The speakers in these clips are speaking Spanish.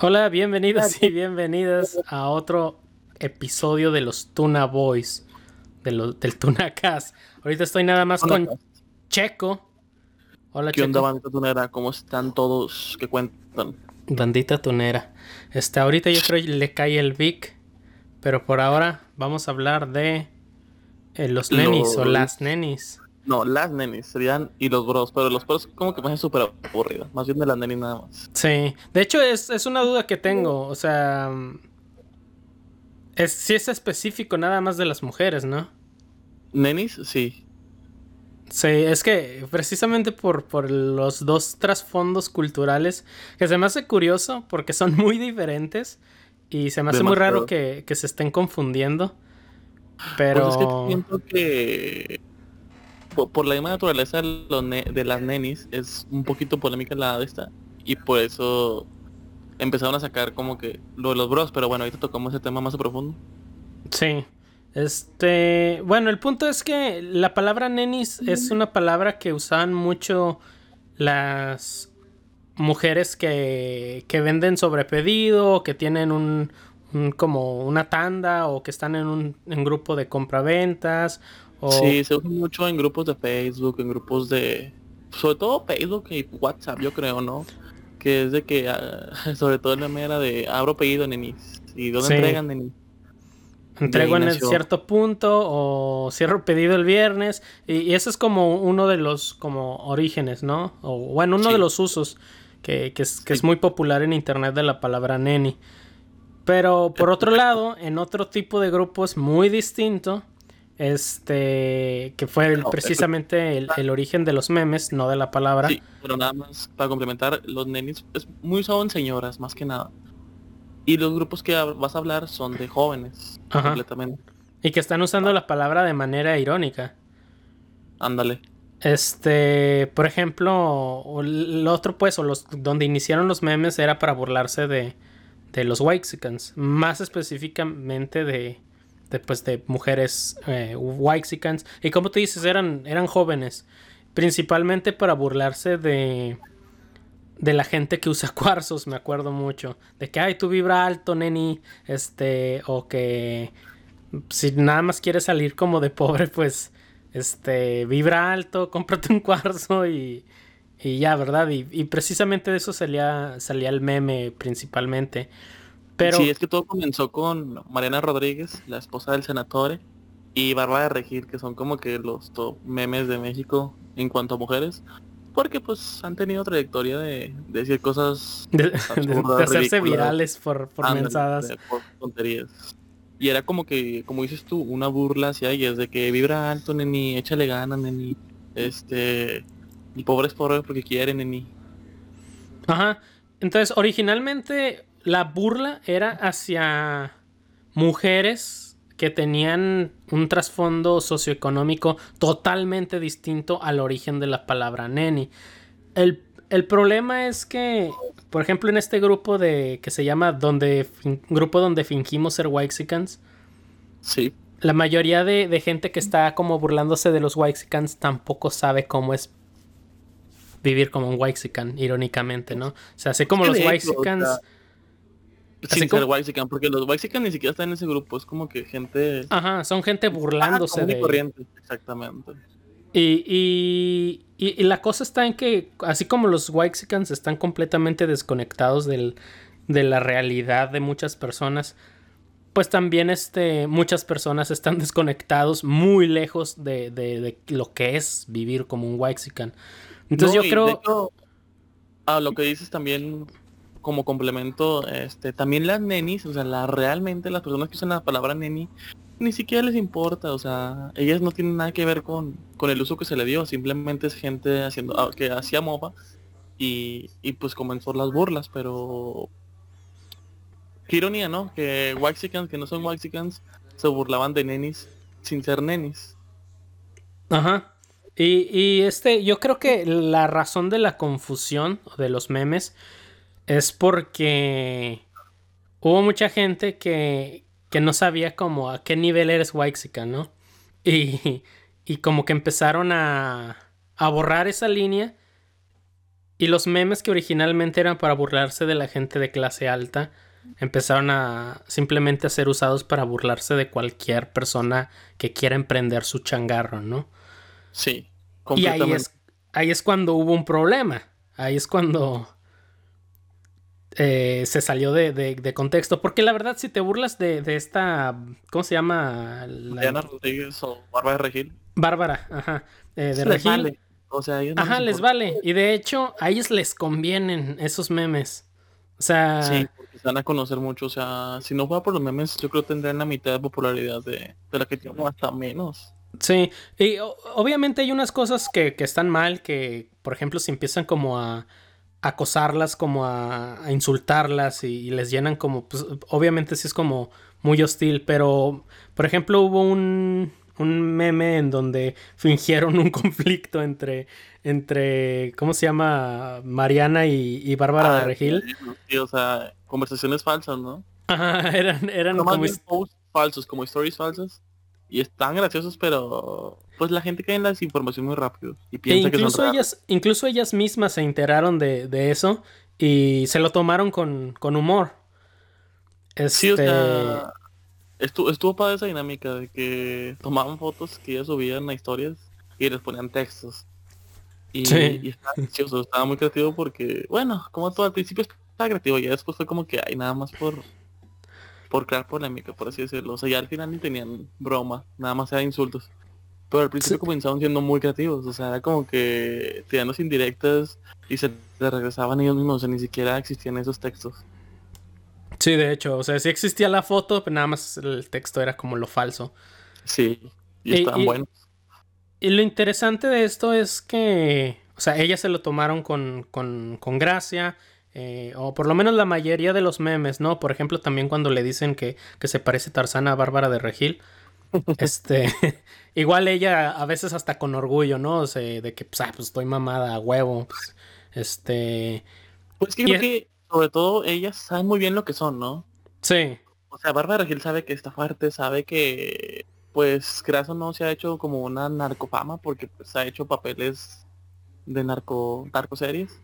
Hola, bienvenidos y bienvenidas a otro episodio de los Tuna Boys, de del Tuna Cast. Ahorita estoy nada más con Checo. Hola, ¿Qué onda, bandita tunera? ¿Cómo están todos? ¿Qué cuentan? Bandita tunera. Este, ahorita yo creo que le cae el Vic, pero por ahora vamos a hablar de eh, los nenis o las nenis. No, las nenis serían y los bros, pero los bros como que me hacen súper aburrido. Más bien de las nenis nada más. Sí, de hecho es, una duda que tengo. O sea, es, si es específico nada más de las mujeres, ¿no? Nenis, sí. Sí, es que precisamente por, por los dos trasfondos culturales, que se me hace curioso porque son muy diferentes y se me hace muy raro que, se estén confundiendo. Pero... Pues es que siento que por, la misma naturaleza de, las nenis es un poquito polémica la de esta y por eso empezaron a sacar como que lo de los bros, pero bueno, ahorita tocamos ese tema más a profundo. Sí. Este, bueno, el punto es que la palabra nenis es una palabra que usaban mucho las mujeres que, que venden sobre pedido, que tienen un, como una tanda o que están en un en grupo de compraventas Sí, se usa mucho en grupos de Facebook, en grupos de... Sobre todo Facebook y WhatsApp, yo creo, ¿no? Que es de que, ah, sobre todo en la mera de abro pedido, nenis. ¿Y dónde entregan, nenis? Entrego en cierto punto o cierro pedido el viernes. Y, eso es como uno de los como orígenes, ¿no? O bueno, uno de los usos que, que, es, que es muy popular en internet de la palabra neni. Pero por otro lado, en otro tipo de grupos muy distinto, este, que fue precisamente el, origen de los memes, no de la palabra. Sí, pero nada más para complementar, los nenis es muy son señoras, más que nada. Y los grupos que vas a hablar son de jóvenes, completamente. Y que están usando la palabra de manera irónica. Ándale. Este, por ejemplo, el otro pues, o los donde iniciaron los memes era para burlarse de, de los Waxicans, más específicamente de, de, pues, de mujeres eh, Y como tú dices, eran, eran jóvenes. Principalmente para burlarse de, de la gente que usa cuarzos, me acuerdo mucho. De que, ay, tú vibra alto, neni. Este, o que si nada más quieres salir como de pobre, pues, este, vibra alto, cómprate un cuarzo y, y ya, ¿verdad? Y, y, precisamente de eso salía, salía el meme principalmente. Sí, es que todo comenzó con Mariana Rodríguez, la esposa del senatore, y Bárbara de Regir, que son como que los top memes de México en cuanto a mujeres. Porque pues han tenido trayectoria de, decir cosas de, hacerse virales por, por mensadas. por tonterías. Y era como que, como dices tú, una burla hacia ellas, de que vibra alto, neni, échale ganas, neni. Este, y pobres pobres porque quieren, neni. Ajá. Entonces, originalmente la burla era hacia mujeres que tenían un trasfondo socioeconómico totalmente distinto al origen de la palabra neni. El, problema es que, por ejemplo, en este grupo de que se llama donde grupo donde fingimos ser Waxicans, sí. la mayoría de, gente que está como burlándose de los Waxicans tampoco sabe cómo es vivir como un Waxican, irónicamente, ¿no? O sea, así como los Waxicans sin ser Waxican, porque los Waxican ni siquiera están en ese grupo, es como que gente... Ajá, son gente burlándose ah, de... corriente, exactamente. Y, y, la cosa está en que, así como los Waxicans están completamente desconectados del, de la realidad de muchas personas, pues también este, muchas personas están desconectados muy lejos de, de, lo que es vivir como un Waxican. Entonces yo creo... a lo que dices también como complemento, este, también las nenis, o sea, la, realmente las personas que usan la palabra neni, ni siquiera les importa, o sea, ellas no tienen nada que ver con, con el uso que se le dio, simplemente es gente haciendo, ah, que hacía mofa y, y pues comenzó las burlas, pero qué ironía, ¿no? Que Waxicans, que no son Waxicans, se burlaban de nenis sin ser nenis. Ajá. Y, y este, yo creo que la razón de la confusión de los memes es porque hubo mucha gente que, que no sabía como a qué nivel eres Waxica, ¿no? Y, y como que empezaron a, a borrar esa línea Y los memes que originalmente eran para burlarse de la gente de clase alta, empezaron a simplemente a ser usados para burlarse de cualquier persona que quiera emprender su changarro, ¿no? Sí. Y ahí es, ahí es cuando hubo un problema. Ahí es cuando eh, se salió de, contexto. Porque la verdad, si te burlas de, esta. ¿Cómo se llama? Diana Rodríguez o Bárbara Regil. Bárbara, ajá. Eh, de Regil. O sea, ajá, les vale. Y de hecho, a ellos les convienen esos memes. O sea. Sí, porque se van a conocer mucho. O sea, si no fuera por los memes, yo creo que tendrían la mitad de popularidad de, la que tienen hasta menos. Sí, y obviamente hay unas cosas que, que, están mal, que por ejemplo si empiezan como a, acosarlas, como a, insultarlas y, les llenan como, pues obviamente sí es como muy hostil, pero por ejemplo hubo un, un meme en donde fingieron un conflicto entre, entre ¿cómo se llama? Mariana y, Bárbara de ah, Regil. Sí, o sea, conversaciones falsas, ¿no? Ajá, eran, eran como... posts falsos, como stories falsas. Y están graciosos, pero pues la gente cae en la desinformación muy rápido y piensa incluso que son ellas Incluso ellas mismas se enteraron de, eso y se lo tomaron con, humor. Sí, o sea, este estuvo, estuvo para esa dinámica de que tomaban fotos que ellas subían a historias y les ponían textos. Y, y estaba gracioso, estaba muy creativo porque, bueno, como todo al principio estaba creativo, y después fue como que hay nada más por por crear polémica, por así decirlo. O sea, ya al final ni tenían broma, nada más era insultos. Pero al principio comenzaron siendo muy creativos, o sea, era como que tirándose indirectas y se le regresaban ellos mismos, o sea, ni siquiera existían esos textos. Sí, de hecho, o sea, sí existía la foto, pero nada más el texto era como lo falso. Sí, y, estaban buenos. Y lo interesante de esto es que, o sea, ellas se lo tomaron con, con, con gracia, eh, o por lo menos la mayoría de los memes, ¿no? Por ejemplo, también cuando le dicen que, se parece Tarzana a Bárbara de Regil. este, igual ella a veces hasta con orgullo, ¿no? O sea, de que, pues, ah, pues estoy mamada a huevo. Pues, este. Pues creo que, sobre todo, ellas saben muy bien lo que son, ¿no? Sí. O sea, Bárbara Regil sabe que está fuerte, sabe que, pues, Graso no se ha hecho como una narcofama porque pues, ha hecho papeles de narco, narcoseries.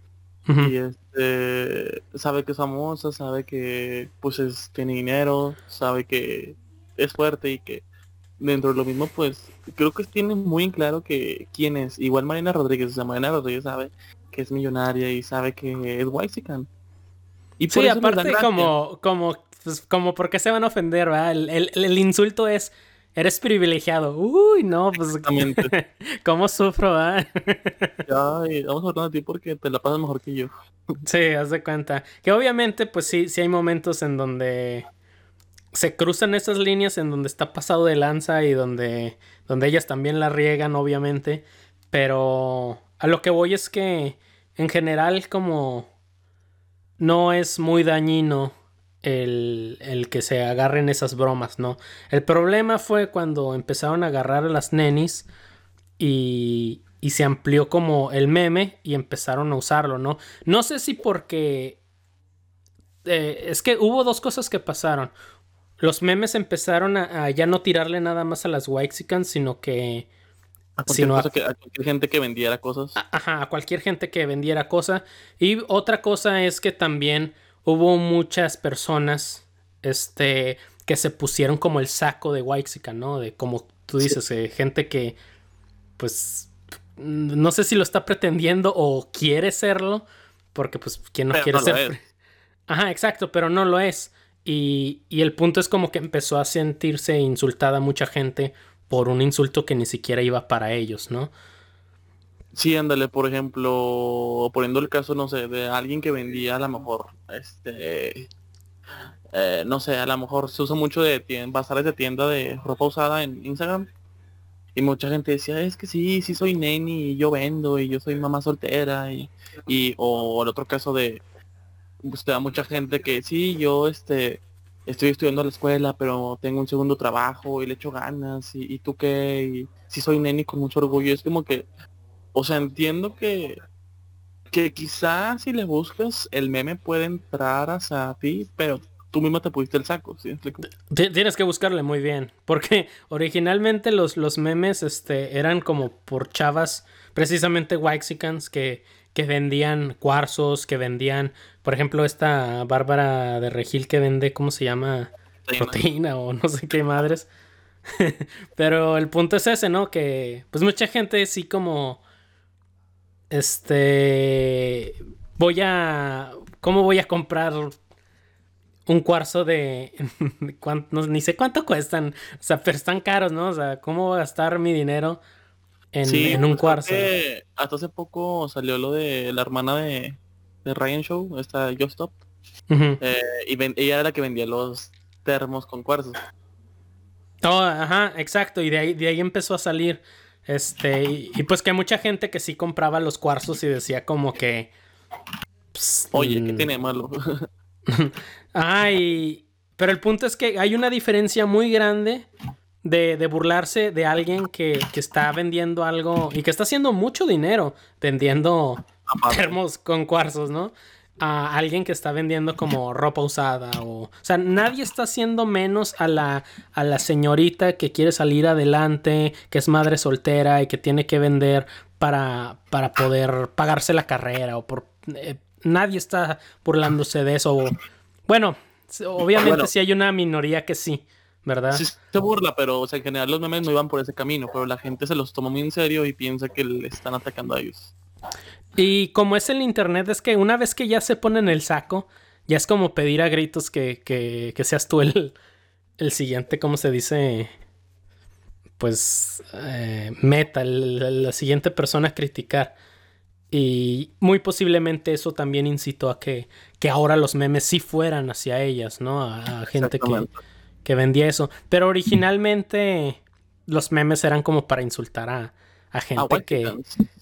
Y este sabe que es famosa, sabe que pues es, tiene dinero, sabe que es fuerte y que dentro de lo mismo pues creo que tiene muy en claro que quién es. Igual Marina Rodríguez, o sea, Marina Rodríguez sabe que es millonaria y sabe que es Waxican. Y por sí, aparte como, como, pues, como porque se van a ofender, ¿verdad? el, el insulto es Eres privilegiado. Uy, no, pues. Exactamente. ¿Cómo sufro, ah? Ya, vamos a hablar de ti porque te la pasas mejor que yo. sí, haz de cuenta. Que obviamente, pues sí, sí hay momentos en donde se cruzan esas líneas en donde está pasado de lanza y donde, donde ellas también la riegan, obviamente. Pero a lo que voy es que en general como no es muy dañino el, que se agarren esas bromas, ¿no? El problema fue cuando empezaron a agarrar a las nenis y, y se amplió como el meme y empezaron a usarlo, ¿no? No sé si porque... Eh, es que hubo dos cosas que pasaron. Los memes empezaron a, ya no tirarle nada más a las Waxicans, sino que... A cualquier, a, cualquier gente que vendiera cosas. Ajá, a cualquier gente que vendiera cosas. Y otra cosa es que también hubo muchas personas este, que se pusieron como el saco de Waxica, ¿no? De como tú dices, eh, gente que, pues, no sé si lo está pretendiendo o quiere serlo, porque pues, ¿quién no quiere ser? Ajá, exacto, pero no lo es. Y, y el punto es como que empezó a sentirse insultada mucha gente por un insulto que ni siquiera iba para ellos, ¿no? Sí, ándale, por ejemplo, poniendo el caso, no sé, de alguien que vendía a lo mejor, este, eh, no sé, a lo mejor se usa mucho de bazares de tienda de ropa usada en Instagram. Y mucha gente decía, es que sí, sí soy neni y yo vendo y yo soy mamá soltera y, y o el otro caso de, pues te da mucha gente que sí, yo este, estoy estudiando a la escuela, pero tengo un segundo trabajo y le echo ganas y, y tú qué, y sí soy neni con mucho orgullo. Es como que o sea, entiendo que, que quizás si le buscas el meme puede entrar hacia ti, pero tú misma te pusiste el saco, ¿sí? Tienes que buscarle muy bien, porque originalmente los, los memes este, eran como por chavas, precisamente Waxicans, que, que vendían cuarzos, que vendían, por ejemplo, esta Bárbara de Regil que vende, ¿cómo se llama? Proteína, o no sé qué madres. Pero el punto es ese, ¿no? Que pues mucha gente sí como... Este... Voy a... ¿Cómo voy a comprar un cuarzo de... ni sé cuánto cuestan. O sea, pero están caros, ¿no? O sea, ¿cómo voy a gastar mi dinero en, un pues, cuarzo? hasta hace poco salió lo de la hermana de, de Ryan Show, esta Just Stop. Eh, y ella era la que vendía los termos con cuarzos. Oh, ajá, exacto. Y de ahí, de ahí empezó a salir. Este, y, pues que mucha gente que sí compraba los cuarzos y decía como que. Pues, Oye, ¿qué mm, tiene malo? Ay, pero el punto es que hay una diferencia muy grande de, de burlarse de alguien que, que, está vendiendo algo y que está haciendo mucho dinero vendiendo termos con cuarzos, ¿no? A alguien que está vendiendo como ropa usada o... O sea, nadie está haciendo menos a la, a la señorita que quiere salir adelante, que es madre soltera y que tiene que vender para, para poder pagarse la carrera o por... Eh, nadie está burlándose de eso. Bueno, obviamente sí hay una minoría que sí, ¿verdad? Sí se burla, pero o sea, en general los memes no iban por ese camino, pero la gente se los toma muy en serio y piensa que le están atacando a ellos. Y como es el internet, es que una vez que ya se pone en el saco, ya es como pedir a gritos que, que, que seas tú el, el siguiente, ¿cómo se dice? Pues eh, meta, la siguiente persona a criticar. Y muy posiblemente eso también incitó a que, que ahora los memes sí fueran hacia ellas, ¿no? A, gente que, que vendía eso. Pero originalmente los memes eran como para insultar a, a gente que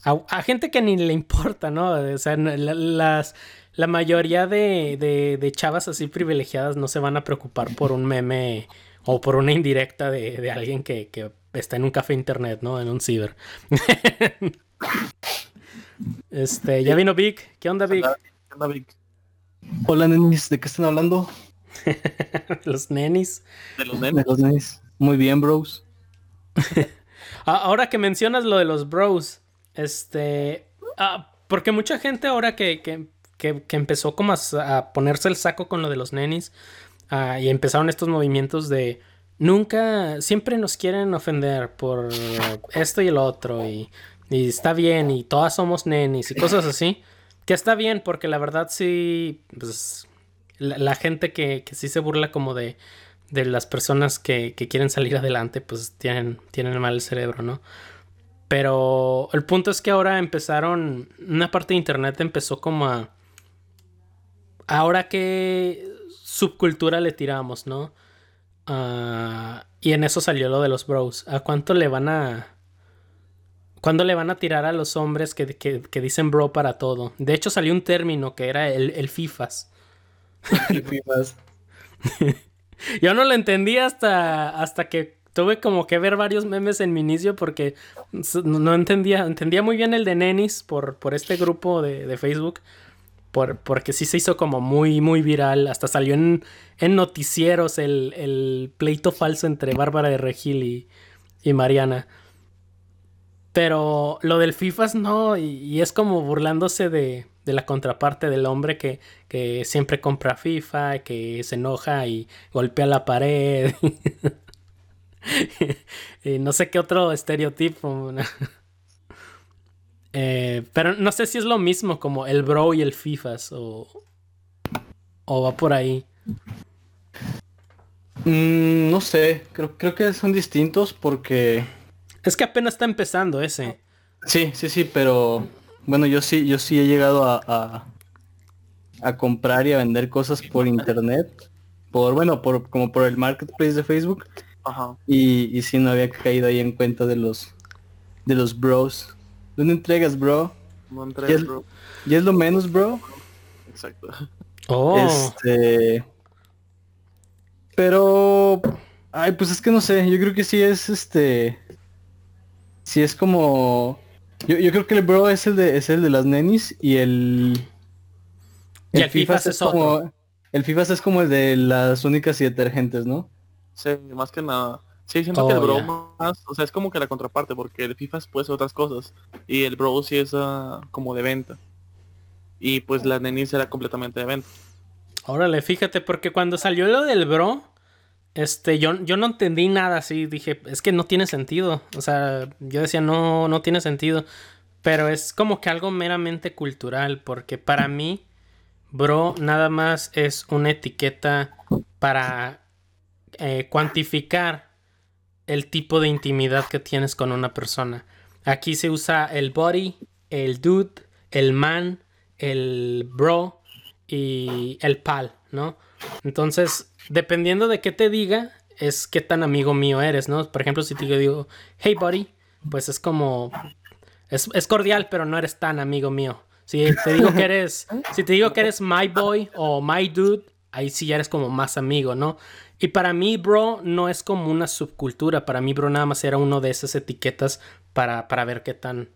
a, gente que ni le importa, ¿no? O sea, la, las la mayoría de, de, chavas así privilegiadas no se van a preocupar por un meme o por una indirecta de, alguien que, que, está en un café internet, ¿no? En un ciber. este, ya vino Vic. ¿Qué onda, Vic? ¿Qué onda, Vic? Hola, nenis. ¿De qué están hablando? los nenis. De los nenis. De los nenis. Muy bien, bros. Ahora que mencionas lo de los bros, este, ah, porque mucha gente ahora que, que, que, empezó como a, ponerse el saco con lo de los nenis ah, y empezaron estos movimientos de nunca, siempre nos quieren ofender por esto y el otro y, y está bien y todas somos nenis y cosas así, que está bien porque la verdad sí, pues la, gente que, que sí se burla como de de las personas que, quieren salir adelante, pues tienen, tienen mal el cerebro, ¿no? Pero el punto es que ahora empezaron, una parte de internet empezó como a... Ahora qué subcultura le tiramos, ¿no? Ah, y en eso salió lo de los bros. ¿A cuánto le van a... ¿Cuándo le van a tirar a los hombres que, que, dicen bro para todo? De hecho salió un término que era el, el FIFAs. El FIFAs. Yo no lo entendí hasta, hasta que tuve como que ver varios memes en mi inicio porque no entendía, entendía muy bien el de Nenis por, por este grupo de, Facebook. Por, porque sí se hizo como muy, muy viral. Hasta salió en, en noticieros el, pleito falso entre Bárbara de Regil y, y Mariana. Pero lo del FIFAs no, y es como burlándose de, de la contraparte del hombre que, que siempre compra FIFA, que se enoja y golpea la pared. y no sé qué otro estereotipo. Eh, pero no sé si es lo mismo como el bro y el FIFAs o, o va por ahí. Mm, no sé, creo, creo que son distintos porque... Es que apenas está empezando ese. Sí, sí, sí, pero bueno, yo sí, yo sí he llegado a, a, comprar y a vender cosas por internet. Por, bueno, por como por el marketplace de Facebook. Ajá. Y, y sí no había caído ahí en cuenta de los de los bros. ¿Dónde entregas, bro? No entregas, bro. ¿Y es lo menos, bro? Exacto. Oh. Este. Pero. Ay, pues es que no sé. Yo creo que sí es este. Sí es como yo, creo que el bro es el de es el de las nenis y el el, FIFA, es, como el FIFAs es como el de las únicas y detergentes, ¿no? Sí, más que nada. Sí, siento que el Bro más, o sea, es como que la contraparte, porque el FIFA puede ser otras cosas. Y el Bro sí es uh, como de venta. Y pues la Nenis era completamente de venta. Órale, fíjate, porque cuando salió lo del Bro, este, yo, yo no entendí nada así. Dije, es que no tiene sentido. O sea, yo decía, no, no tiene sentido. Pero es como que algo meramente cultural, porque para mí, Bro nada más es una etiqueta para eh, cuantificar el tipo de intimidad que tienes con una persona. Aquí se usa el body, el dude, el man, el bro y el pal, ¿no? Entonces, dependiendo de qué te diga, es qué tan amigo mío eres, ¿no? Por ejemplo, si te digo, hey buddy, pues es como, es, es cordial, pero no eres tan amigo mío. Si te digo que eres, si te digo que eres my boy o my dude, ahí sí ya eres como más amigo, ¿no? Y para mí, bro, no es como una subcultura. Para mí, bro, nada más era uno de esas etiquetas para, para ver qué tan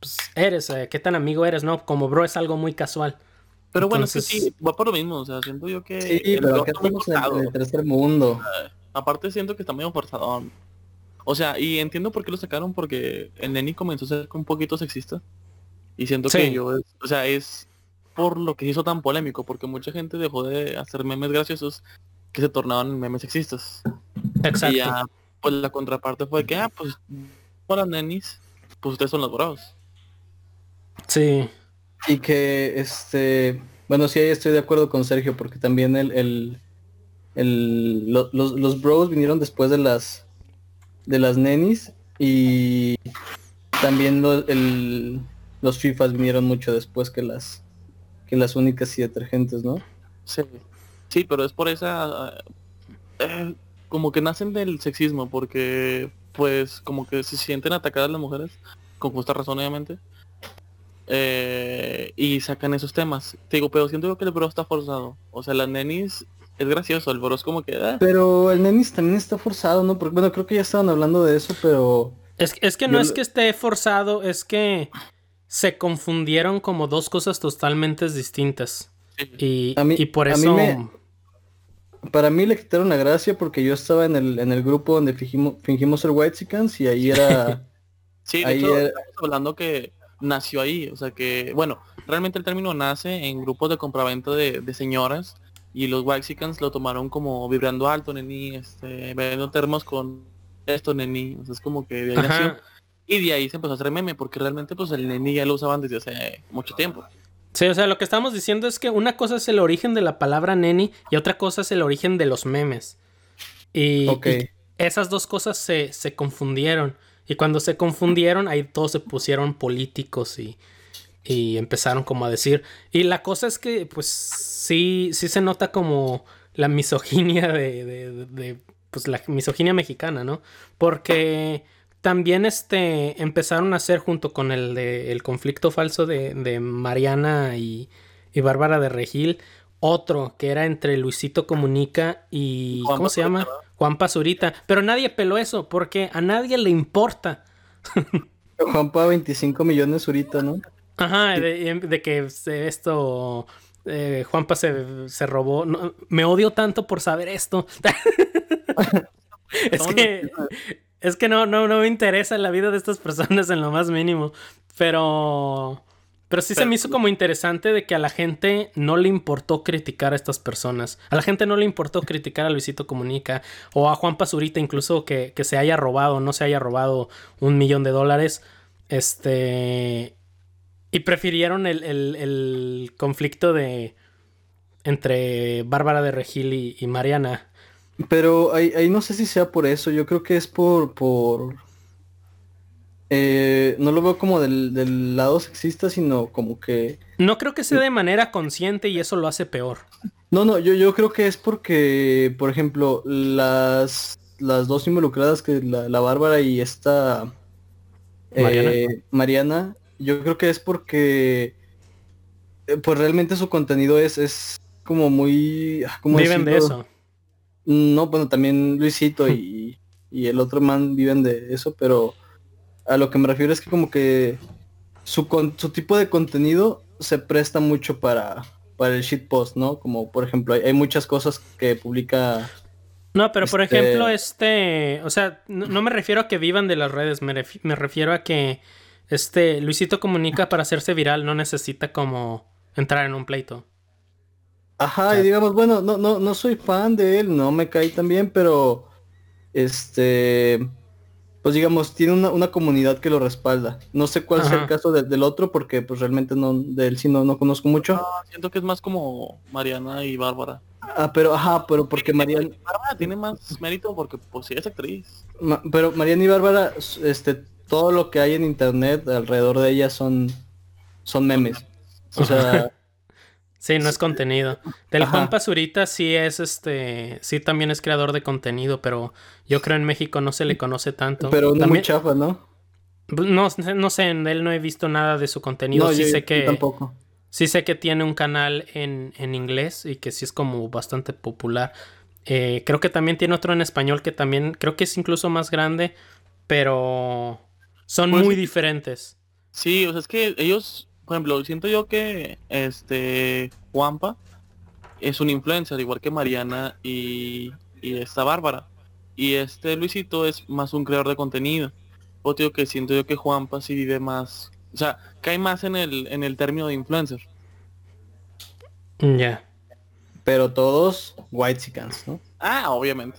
pues, eres, eh, qué tan amigo eres, ¿no? Como bro es algo muy casual. Pero bueno, sí, va por lo mismo. O sea, siento yo que. Sí, pero acá estamos en el tercer mundo. Aparte, siento que está medio forzado. O sea, y entiendo por qué lo sacaron, porque el Neni comenzó a ser un poquito sexista. Y siento que yo, o sea, es por lo que hizo tan polémico, porque mucha gente dejó de hacer memes graciosos que se tornaban memes sexistas. Exacto. Y ya, pues la contraparte fue que, ah, pues, para nenis, pues ustedes son los bros. Sí. Y que, este, bueno, sí, ahí estoy de acuerdo con Sergio, porque también el, el, el los, los bros vinieron después de las, de las nenis y también el, los FIFAs vinieron mucho después que las, que las únicas y detergentes, ¿no? Sí. Sí, pero es por esa... Eh, como que nacen del sexismo, porque pues como que se sienten atacadas las mujeres, con justa razón obviamente, eh, y sacan esos temas. Te digo, pero siento que el bro está forzado. O sea, las nenis es gracioso, el bro es como que... Ah. Pero el nenis también está forzado, ¿no? Porque bueno, creo que ya estaban hablando de eso, pero... Es, es que no es que esté forzado, es que se confundieron como dos cosas totalmente distintas. Y, y, por eso... Para mí le quitaron la gracia porque yo estaba en el, en el grupo donde fingimos, fingimos ser White y ahí era... sí, de hecho, estamos hablando que nació ahí. O sea que, bueno, realmente el término nace en grupos de compraventa de, de señoras y los Waxicans lo tomaron como vibrando alto, neni, este, vendiendo termos con esto, neni. O sea, es como que de ahí nació. Y de ahí se empezó a hacer meme porque realmente pues el neni ya lo usaban desde hace mucho tiempo. Sí, o sea, lo que estamos diciendo es que una cosa es el origen de la palabra neni y otra cosa es el origen de los memes. Y, esas dos cosas se, confundieron. Y cuando se confundieron, ahí todos se pusieron políticos y, y empezaron como a decir. Y la cosa es que, pues, sí, sí se nota como la misoginia de, de, de pues, la misoginia mexicana, ¿no? Porque también este, empezaron a hacer junto con el, de, el conflicto falso de, de Mariana y, y, Bárbara de Regil, otro que era entre Luisito Comunica y... ¿Cómo se llama? Juan Pazurita. Pero nadie peló eso porque a nadie le importa. Juanpa 25 millones ahorita, ¿no? Ajá, de, que esto... Eh, Juanpa se, se robó. me odio tanto por saber esto. es que es que no, no, no me interesa la vida de estas personas en lo más mínimo. Pero. Pero sí se me hizo como interesante de que a la gente no le importó criticar a estas personas. A la gente no le importó criticar a Luisito Comunica o a Juan Pazurita, incluso que, se haya robado, no se haya robado un millón de dólares. Este. Y prefirieron el, el, conflicto de. entre Bárbara de Regil y Mariana. Pero ahí, no sé si sea por eso, yo creo que es por... por eh, no lo veo como del, lado sexista, sino como que... No creo que sea de manera consciente y eso lo hace peor. No, no, yo, yo creo que es porque, por ejemplo, las, las dos involucradas, que la, la Bárbara y esta eh, Mariana. yo creo que es porque eh, pues realmente su contenido es, es como muy... Ah, Viven de eso. No, bueno, también Luisito y, el otro man viven de eso, pero a lo que me refiero es que como que su, su tipo de contenido se presta mucho para, para el shitpost, ¿no? Como por ejemplo, hay, muchas cosas que publica. No, pero por este ejemplo, este, o sea, no, me refiero a que vivan de las redes, me, me refiero a que este Luisito comunica para hacerse viral, no necesita como entrar en un pleito. Ajá, y digamos, bueno, no, no, no soy fan de él, no me cae tan bien, pero este pues digamos, tiene una, comunidad que lo respalda. No sé cuál es el caso del otro, porque pues realmente no, de él sí no, no conozco mucho. siento que es más como Mariana y Bárbara. Ah, pero, ajá, pero porque Mariana... Bárbara tiene más mérito porque pues sí es actriz. pero Mariana y Bárbara, este, todo lo que hay en internet alrededor de ellas son, son memes. O sea... Sí, no es contenido. Del Juan Pazurita sí es este, sí también es creador de contenido, pero yo creo en México no se le conoce tanto. Pero no muy chafa, ¿no? No, no sé, en él no he visto nada de su contenido. sí sé que tampoco. Sí sé que tiene un canal en, en inglés y que sí es como bastante popular. Eh, creo que también tiene otro en español que también creo que es incluso más grande, pero son pues muy diferentes. Sí, o sea, es que ellos por ejemplo, siento yo que este Juanpa es un influencer, igual que Mariana y, y esta Bárbara. Y este Luisito es más un creador de contenido. O digo que siento yo que Juanpa sí vive más, o sea, cae más en el, en el término de influencer. Ya. Pero todos white chickens, ¿no? Ah, obviamente.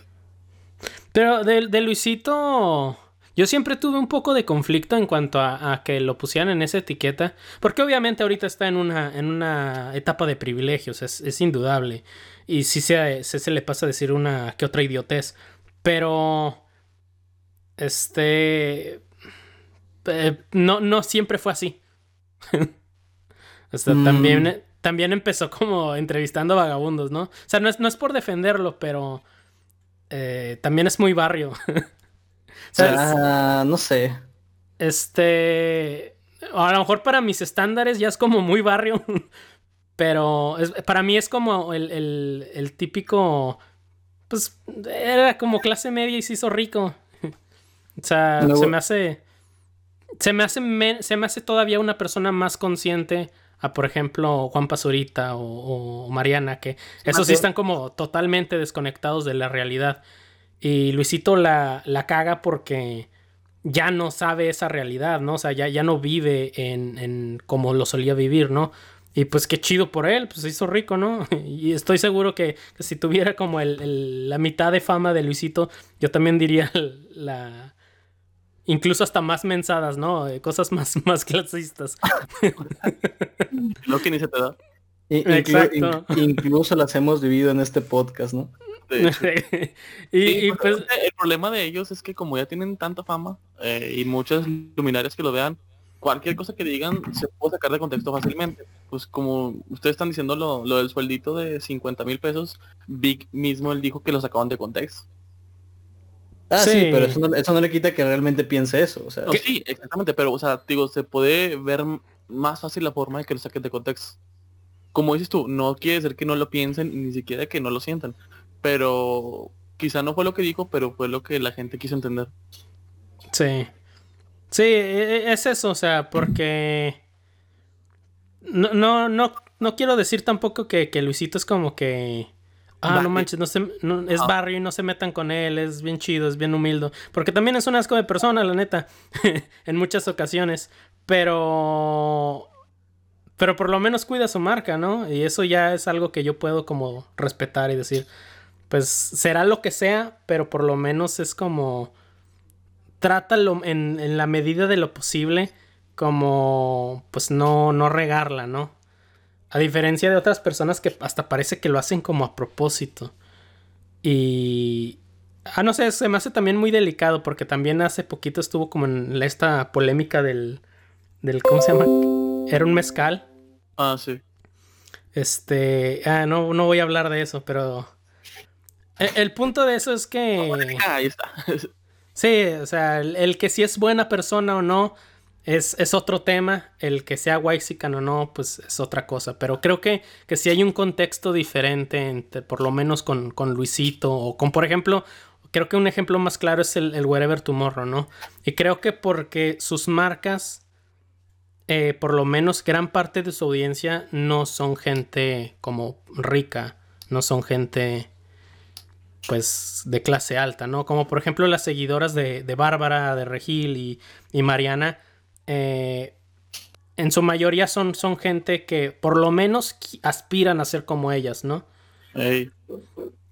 Pero de, de Luisito yo siempre tuve un poco de conflicto en cuanto a, que lo pusieran en esa etiqueta, porque obviamente ahorita está en una, en una etapa de privilegios, es, indudable, y sí se, se, le pasa a decir una que otra idiotez, pero... Este... Eh, no, no siempre fue así. o sea, también, mm. también empezó como entrevistando vagabundos, ¿no? O sea, no es, no es por defenderlo, pero... Eh, también es muy barrio. Ah, no sé. Este. A lo mejor para mis estándares ya es como muy barrio. Pero para mí es como el, típico. Pues era como clase media y se hizo rico. O sea, se me hace. Se me hace, se me hace todavía una persona más consciente a, por ejemplo, Juan Pazurita o, Mariana, que esos sí están como totalmente desconectados de la realidad. Y Luisito la, la caga porque ya no sabe esa realidad, ¿no? O sea, ya, ya no vive en, en como lo solía vivir, ¿no? Y pues qué chido por él, pues se hizo rico, ¿no? Y estoy seguro que, si tuviera como el, la mitad de fama de Luisito, yo también diría la... Incluso hasta más mensadas, ¿no? Cosas más, más clasistas. Lo que ni se te da. Exacto. incluso las hemos vivido en este podcast, ¿no? y, pues, el problema de ellos es que como ya tienen tanta fama eh, y muchos luminarios que lo vean, cualquier cosa que digan se puede sacar de contexto fácilmente. Pues como ustedes están diciendo lo, del sueldito de 50 mil pesos, Vic mismo él dijo que lo sacaban de contexto. Ah, sí, pero eso no, le quita que realmente piense eso. O sea, sí, exactamente, pero o sea, digo, se puede ver más fácil la forma de que lo saquen de contexto. Como dices tú, no quiere decir que no lo piensen ni siquiera que no lo sientan pero quizá no fue lo que dijo, pero fue lo que la gente quiso entender. Sí. Sí, e, e, es eso, o sea, porque no, no, no, no quiero decir tampoco que, que Luisito es como que Ah, no manches, no se, es barrio y no se metan con él, es bien chido, es bien humilde. Porque también es un asco de persona, la neta, en muchas ocasiones. Pero pero por lo menos cuida su marca, ¿no? Y eso ya es algo que yo puedo como respetar y decir, pues será lo que sea, pero por lo menos es como trátalo en, en la medida de lo posible como pues no, no regarla, ¿no? A diferencia de otras personas que hasta parece que lo hacen como a propósito. Y... Ah, no sé, se me hace también muy delicado porque también hace poquito estuvo como en esta polémica del... del ¿Cómo se llama? Era un mezcal. Ah, sí. Este... Ah, no, no voy a hablar de eso, pero el, punto de eso es que. Ahí está. sí, o sea, el, que si es buena persona o no es, es otro tema. El que sea Waxican o no, pues es otra cosa. Pero creo que, que si hay un contexto diferente, por lo menos con, con, Luisito o con, por ejemplo, creo que un ejemplo más claro es el, el Wherever Tomorrow, ¿no? Y creo que porque sus marcas eh, por lo menos gran parte de su audiencia no son gente como rica, no son gente pues de clase alta, ¿no? Como por ejemplo las seguidoras de, de Bárbara, de Regil y, y Mariana, eh, en su mayoría son, son gente que por lo menos aspiran a ser como ellas, ¿no?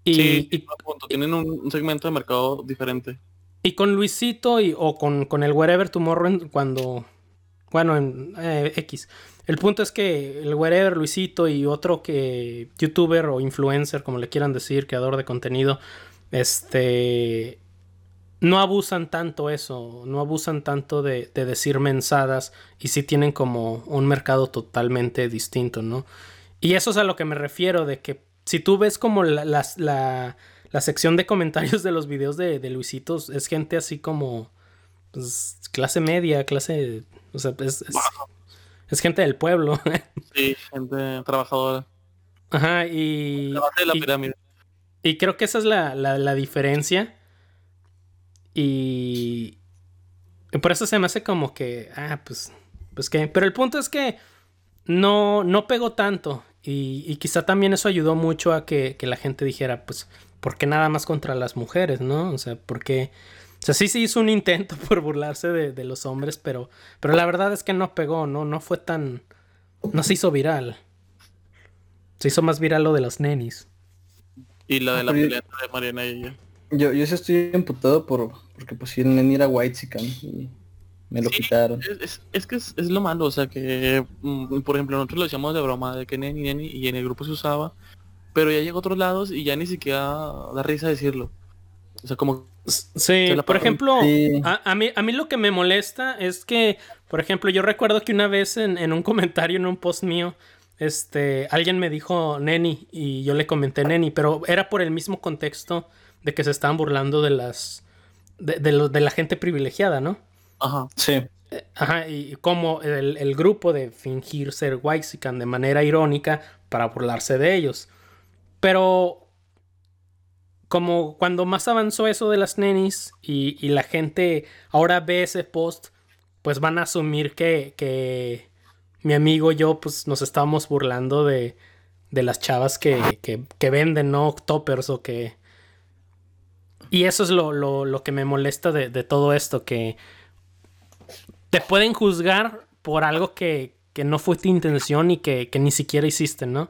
Y, sí, tienen un, segmento de mercado diferente. Y con Luisito y, o con, con el Wherever Tomorrow cuando... Bueno, en eh, X. El punto es que el Wherever Luisito y otro que youtuber o influencer, como le quieran decir, creador de contenido, este no abusan tanto eso, no abusan tanto de, decir mensadas y sí tienen como un mercado totalmente distinto, ¿no? Y eso es a lo que me refiero, de que si tú ves como la, la, la, sección de comentarios de los videos de, de Luisito, es gente así como pues, clase media, clase... O sea, es, gente del pueblo. sí, gente trabajadora. Ajá, y... y, y creo que esa es la, la diferencia y, por eso se me hace como que, ah, pues, pues que, pero el punto es que no, no pegó tanto y, quizá también eso ayudó mucho a que, la gente dijera, pues, ¿por qué nada más contra las mujeres, no? O sea, porque, o sea, sí se hizo un intento por burlarse de, los hombres, pero, pero la verdad es que no pegó, ¿no? No fue tan, no se hizo viral. Se hizo más viral lo de los nenis. Y la de la pelea de Mariana y ella. Yo, yo sí estoy emputado por, porque pues si el era White y me lo quitaron. Es, es, que es, lo malo, o sea que, mm, por ejemplo, nosotros lo decíamos de broma, de que Neni, Neni, y en el grupo se usaba, pero ya llega a otros lados y ya ni siquiera da risa decirlo. O sea, como... Sí, por ejemplo, A, mí, a mí lo que me molesta es que, por ejemplo, yo recuerdo que una vez en, en un comentario, en un post mío, este, alguien me dijo Neni y yo le comenté Neni, pero era por el mismo contexto de que se estaban burlando de las. de, de, la gente privilegiada, ¿no? Ajá, sí. Eh, ajá, y como el, grupo de fingir ser Waxican de manera irónica para burlarse de ellos. Pero. Como cuando más avanzó eso de las nenis y, la gente ahora ve ese post, pues van a asumir que, que mi amigo y yo pues nos estábamos burlando de, de las chavas que, que, que venden, ¿no? Toppers o que, y eso es lo, que me molesta de, todo esto, que te pueden juzgar por algo que, no fue tu intención y que, ni siquiera hiciste, ¿no?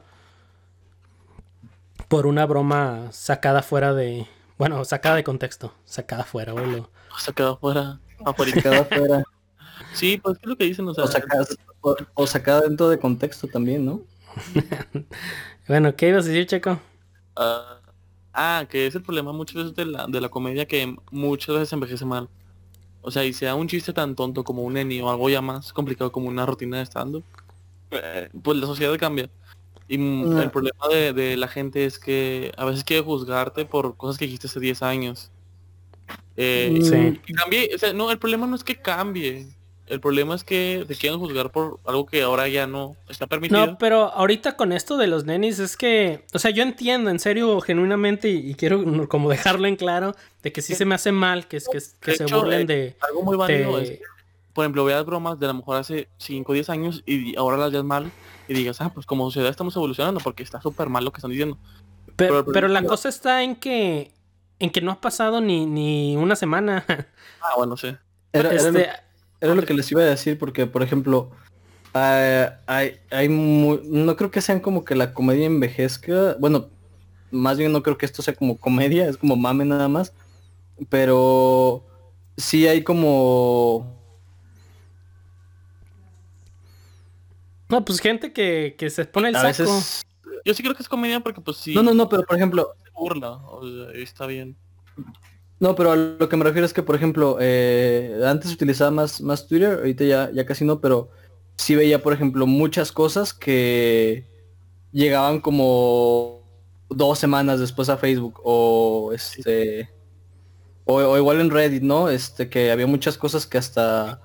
Por una broma sacada fuera de... Bueno, sacada de contexto, sacada fuera, boludo. Sacada fuera, sacada fuera. Sí, pues es lo que dicen, o sea... O sacada, dentro de contexto también, ¿no? bueno, ¿qué ibas a decir, Checo? Ah, Ah, que es el problema muchas veces de la, de la comedia que muchas veces envejece mal. O sea, y sea un chiste tan tonto como un Eni o algo ya más complicado como una rutina de stand eh, pues la sociedad cambia. Y el problema de, la gente es que a veces quiere juzgarte por cosas que dijiste hace 10 años. Eh, sí. Cambie, o sea, no, el problema no es que cambie. El problema es que te quieren juzgar por algo que ahora ya no está permitido. No, pero ahorita con esto de los nenis es que, o sea, yo entiendo en serio, genuinamente, y, quiero como dejarlo en claro, de que sí, se me hace mal que, que, que se burlen de... Eh, algo muy válido es, por ejemplo, veas bromas de a lo mejor hace 5 o 10 años y ahora las veas mal y digas, ah, pues como sociedad estamos evolucionando porque está súper mal lo que están diciendo. Pero, pero, la cosa está en que en que no ha pasado ni, ni una semana. Ah, bueno, sí. Este, era lo que les iba a decir porque, por ejemplo, hay, hay no creo que sean como que la comedia envejezca. Bueno, más bien no creo que esto sea como comedia, es como mame nada más. Pero sí hay como... No, pues gente que, se pone el saco. Yo sí creo que es comedia porque pues sí. No, no, no, pero por ejemplo... burla, está bien. No, pero a lo que me refiero es que, por ejemplo, eh, antes utilizaba más, más Twitter, ahorita ya, ya casi no, pero sí veía, por ejemplo, muchas cosas que llegaban como dos semanas después a Facebook o este o, igual en Reddit, ¿no? Este que había muchas cosas que hasta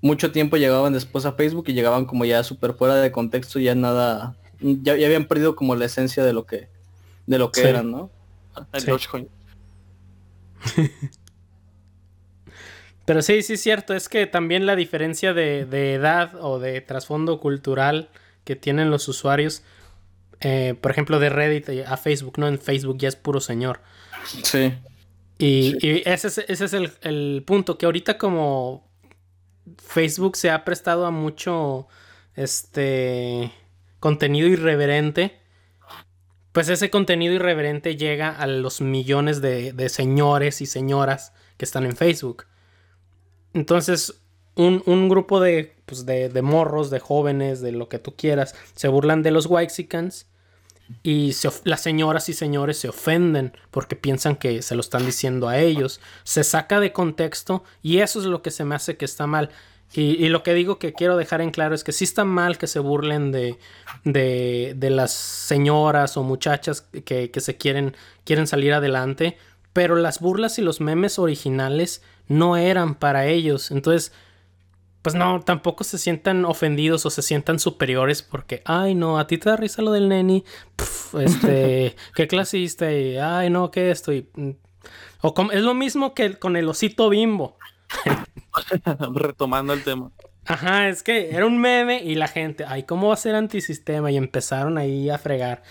mucho tiempo llegaban después a Facebook y llegaban como ya súper fuera de contexto, ya nada, ya, habían perdido como la esencia de lo que de lo que eran, ¿no? Pero sí, sí es cierto, es que también la diferencia de, edad o de trasfondo cultural que tienen los usuarios, eh, por ejemplo, de Reddit a Facebook, ¿no? En Facebook ya es puro señor. Sí. Y, ese es, ese es el, el, punto, que ahorita como Facebook se ha prestado a mucho este contenido irreverente, pues ese contenido irreverente llega a los millones de, de señores y señoras que están en Facebook. Entonces, un, grupo pues, de, de, morros, de jóvenes, de lo que tú quieras, se burlan de los Waxicans y las señoras y señores se ofenden porque piensan que se lo están diciendo a ellos. Se saca de contexto y eso es lo que se me hace que está mal. Y, lo que digo que quiero dejar en claro es que sí está mal que se burlen de, de, de las señoras o muchachas que, que se quieren, quieren salir adelante, pero las burlas y los memes originales no eran para ellos. Entonces, pues no, tampoco se sientan ofendidos o se sientan superiores porque, ay, no, a ti te da risa lo del neni, este, qué clasista, y, ay, no, qué esto, mm, o es lo mismo que con el osito bimbo. Retomando el tema. Ajá, es que era un meme y la gente, ay, ¿cómo va a ser antisistema? Y empezaron ahí a fregar.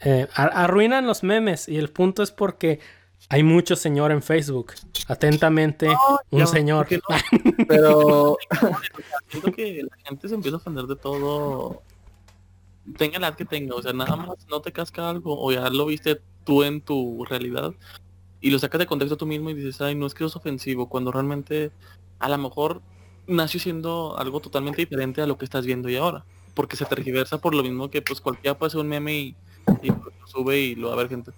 Eh, arruinan los memes y el punto es porque hay mucho señor en Facebook. Atentamente, un señor. Pero siento que la gente se empieza a ofender de todo. Tenga la edad que tenga, o sea, nada más no te casca algo o ya lo viste tú en tu realidad y lo sacas de contexto tú mismo y dices, ay, no es que es ofensivo, cuando realmente a lo mejor nació siendo algo totalmente diferente a lo que estás viendo y ahora. Porque se tergiversa por lo mismo que pues cualquiera puede hacer un meme y, lo sube y lo va a ver gente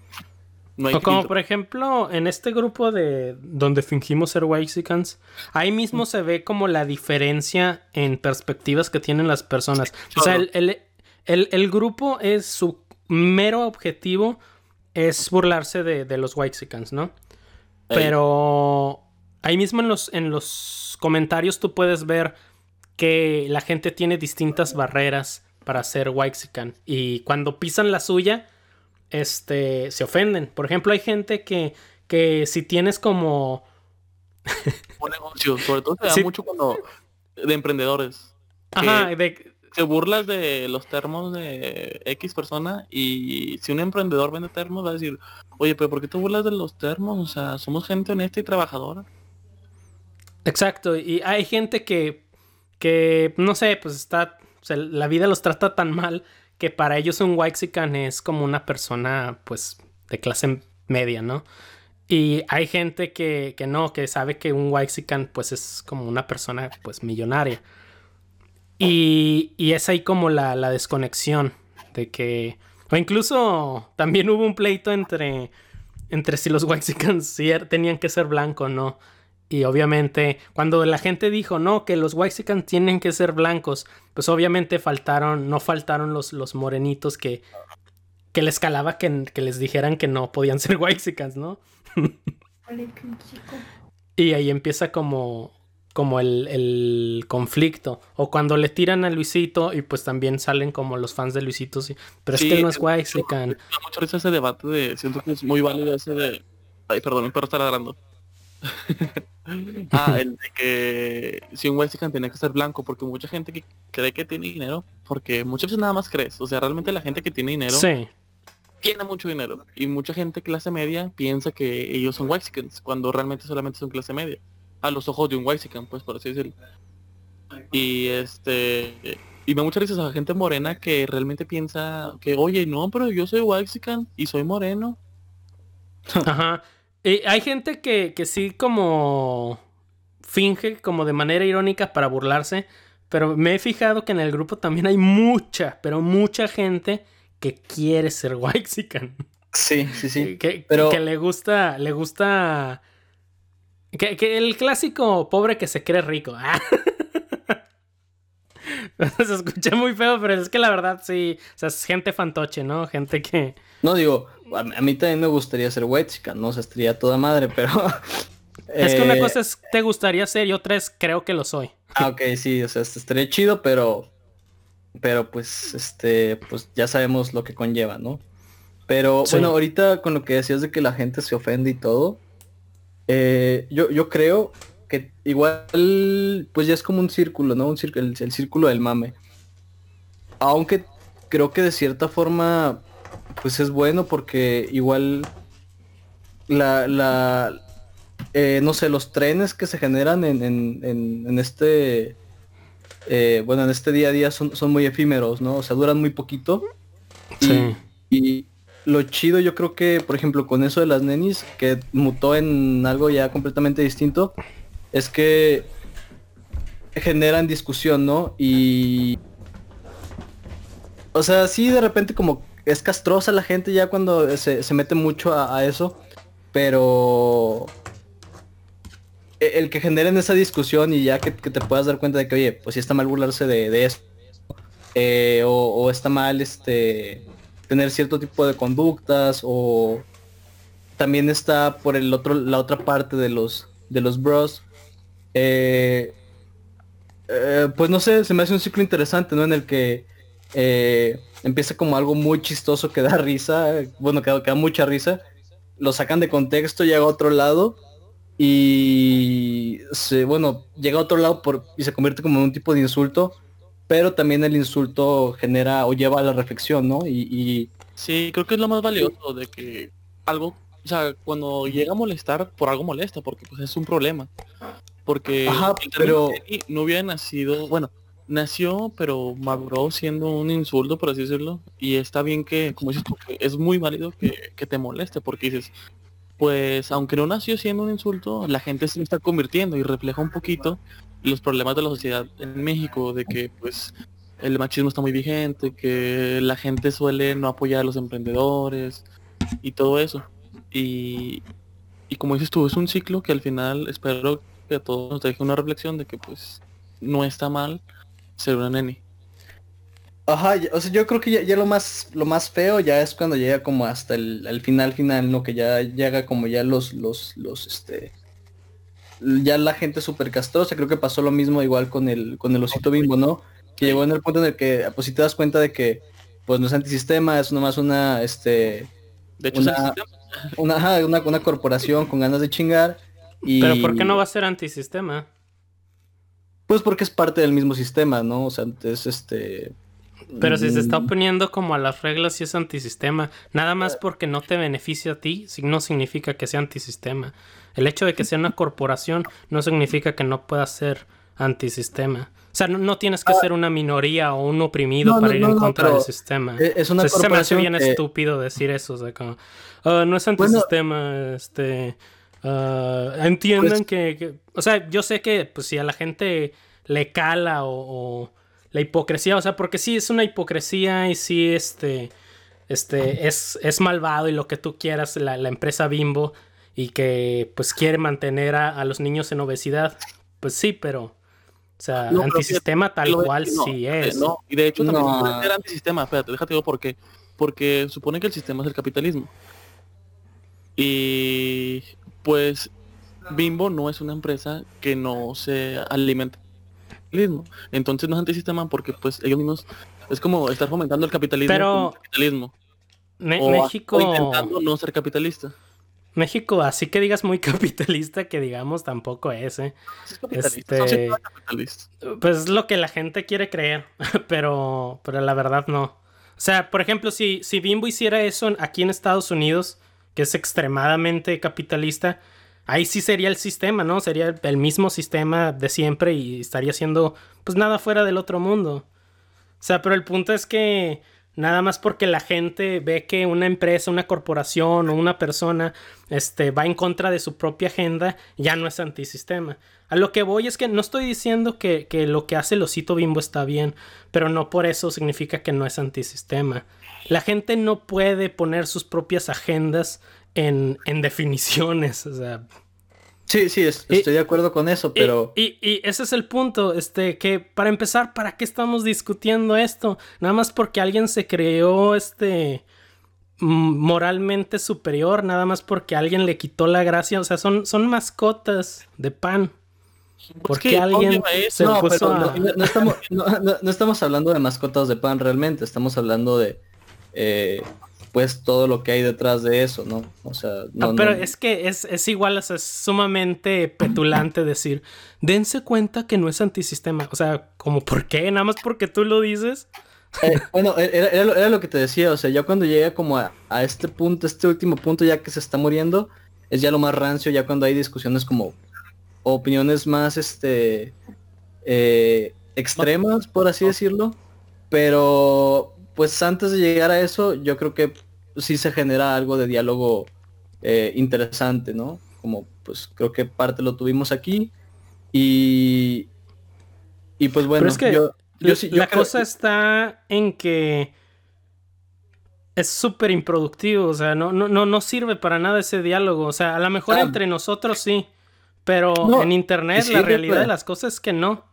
como por ejemplo en este grupo de donde fingimos ser Waxicans, ahí mismo se ve como la diferencia en perspectivas que tienen las personas. O sea, el, grupo es su mero objetivo es burlarse de, los Waxicans, ¿no? Pero ahí mismo en los, en los comentarios tú puedes ver que la gente tiene distintas barreras para ser Waxican. Y cuando pisan la suya, este, se ofenden. Por ejemplo, hay gente que, que si tienes como... Un negocio, sobre todo se da mucho cuando... De emprendedores. Ajá, de... Se burlas de los termos de X persona y si un emprendedor vende termos va a decir, oye, pero ¿por qué te burlas de los termos? O sea, somos gente honesta y trabajadora. Exacto, y hay gente que, que no sé, pues está, la vida los trata tan mal que para ellos un Waxican es como una persona, pues, de clase media, ¿no? Y hay gente que, que no, que sabe que un Waxican, pues, es como una persona, pues, millonaria. Y, y es ahí como la, la desconexión de que... O incluso también hubo un pleito entre, entre si los Waxicans er, tenían que ser blancos o no. Y obviamente, cuando la gente dijo, no, que los Waxicans tienen que ser blancos, pues obviamente faltaron, no faltaron los, los morenitos que, que les calaba que, que les dijeran que no podían ser Waxicans, ¿no? y ahí empieza como, como el, el, conflicto. O cuando le tiran a Luisito y pues también salen como los fans de Luisito, sí. Pero es que no es Waxican. Mucho ese debate de, siento que es muy válido ese de... Ay, perdón, el perro está ladrando. ah, el de que si un Wexican tiene que ser blanco, porque mucha gente que cree que tiene dinero, porque muchas veces nada más crees, o sea, realmente la gente que tiene dinero tiene mucho dinero, y mucha gente clase media piensa que ellos son Wexicans, cuando realmente solamente son clase media, a los ojos de un Wexican, pues por así decirlo. Y este y me muchas veces a la gente morena que realmente piensa que, oye, no, pero yo soy Wexican y soy moreno. Ajá hay gente que, que sí como finge como de manera irónica para burlarse, pero me he fijado que en el grupo también hay mucha, pero mucha gente que quiere ser Waxican. Sí, sí, sí. Que, pero... que le gusta, le gusta... Que, que, el clásico pobre que se cree rico. se escucha muy feo, pero es que la verdad sí, o sea, es gente fantoche, ¿no? Gente que... No, digo, a, mí también me gustaría ser chica, ¿no? O sea, estaría toda madre, pero... es que una eh, cosa es te gustaría ser y otra es creo que lo soy. Ah, ok, sí, o sea, estaría chido, pero... Pero pues, este, pues ya sabemos lo que conlleva, ¿no? Pero bueno, ahorita con lo que decías de que la gente se ofende y todo, eh, yo, yo creo que igual pues ya es como un círculo, ¿no? Un círculo, el, círculo del mame. Aunque creo que de cierta forma pues es bueno porque igual la, la eh, no sé, los trenes que se generan en, en, este eh, bueno, en este día a día son, son, muy efímeros, ¿no? O sea, duran muy poquito. Sí. y lo chido yo creo que, por ejemplo, con eso de las nenis, que mutó en algo ya completamente distinto, es que generan discusión, ¿no? Y... O sea, sí, de repente como es castrosa la gente ya cuando se, mete mucho a, eso, pero e, el que generen esa discusión y ya que, te puedas dar cuenta de que, oye, pues sí está mal burlarse de, eso, eh, o, o, está mal, este, tener cierto tipo de conductas o también está por el otro la otra parte de los de los bros eh, eh, pues no sé se me hace un ciclo interesante no en el que eh, empieza como algo muy chistoso que da risa bueno que, da mucha risa lo sacan de contexto llega a otro lado y se bueno llega a otro lado por y se convierte como en un tipo de insulto pero también el insulto genera o lleva a la reflexión, ¿no? Y, Sí, creo que es lo más valioso de que algo, o sea, cuando llega a molestar, por algo molesta, porque pues es un problema. Porque pero no hubiera nacido, bueno, nació, pero maduró siendo un insulto, por así decirlo. Y está bien que, como dices tú, es muy válido que, que te moleste, porque dices, pues aunque no nació siendo un insulto, la gente se está convirtiendo y refleja un poquito los problemas de la sociedad en México, de que pues el machismo está muy vigente, que la gente suele no apoyar a los emprendedores y todo eso. Y, y como dices tú, es un ciclo que al final espero que a todos nos deje una reflexión de que pues no está mal ser una neni. Ajá, o sea, yo creo que ya, lo más lo más feo ya es cuando llega como hasta el, final final, ¿no? Que ya llega como ya los los los este ya la gente súper castrosa, creo que pasó lo mismo igual con el, con el osito bimbo, ¿no? Que llegó en el punto en el que, pues si te das cuenta de que, pues no es antisistema, es nomás una, este... De hecho, una, una, una, corporación con ganas de chingar. Y... Pero ¿por qué no va a ser antisistema? Pues porque es parte del mismo sistema, ¿no? O sea, es este... Pero si se está mm. oponiendo como a las reglas y es antisistema, nada más porque no te beneficia a ti, no significa que sea antisistema. El hecho de que sea una corporación no significa que no pueda ser antisistema. O sea, no, tienes que ah. ser una minoría o un oprimido para ir en contra del sistema. E-, es una o se me hace bien estúpido decir eso. O sea, como, ah, no es antisistema, este... Uh, entiendan pues que, O sea, yo sé que pues si a la gente le cala o, la hipocresía, o sea, porque sí es una hipocresía y sí, este... Este, es, es malvado y lo que tú quieras, la, la empresa Bimbo, y que pues quiere mantener a, los niños en obesidad. Pues sí, pero... O sea, antisistema tal cual sí es. No, y de hecho también puede ser antisistema, espérate, déjate digo por qué. Porque supone que el sistema es el capitalismo. Y pues Bimbo no es una empresa que no se alimenta capitalismo. Entonces no es antisistema porque pues ellos mismos es como estar fomentando el capitalismo Pero capitalismo. México intentando no ser capitalista. México, así que digas muy capitalista, que digamos tampoco es, ¿eh? este, Pues es lo que la gente quiere creer, pero, pero la verdad no. O sea, por ejemplo, si, si Bimbo hiciera eso aquí en Estados Unidos, que es extremadamente capitalista, ahí sí sería el sistema, ¿no? Sería el mismo sistema de siempre y estaría siendo, pues nada fuera del otro mundo. O sea, pero el punto es que Nada más porque la gente ve que una empresa, una corporación o una persona este, va en contra de su propia agenda, ya no es antisistema. A lo que voy es que no estoy diciendo que, lo que hace el osito bimbo está bien, pero no por eso significa que no es antisistema. La gente no puede poner sus propias agendas en, en definiciones. O sea, Sí, sí, estoy de acuerdo con eso, pero... Y, ese es el punto, este, que para empezar, ¿para qué estamos discutiendo esto? Nada más porque alguien se creó, este, moralmente superior, nada más porque alguien le quitó la gracia, o sea, son, son mascotas de pan. Porque alguien se no, puso no, estamos, no, estamos, hablando de mascotas de pan realmente, estamos hablando de... Eh, pues todo lo que hay detrás de eso, ¿no? O sea, no, pero es que es, es igual, o sea, es sumamente petulante decir, dense cuenta que no es antisistema. O sea, como por qué, nada más porque tú lo dices. Eh, bueno, era, lo que te decía, o sea, ya cuando llega como a, este punto, este último punto ya que se está muriendo, es ya lo más rancio, ya cuando hay discusiones como opiniones más este eh, extremas, por así decirlo. Pero pues antes de llegar a eso, yo creo que sí se genera algo de diálogo eh, interesante, ¿no? Como pues creo que parte lo tuvimos aquí. Y, y pues bueno, es que yo, la cosa está en que es súper improductivo, o sea, no, no, no, no sirve para nada ese diálogo. O sea, a lo mejor entre nosotros sí, pero en internet la realidad de las cosas es que no.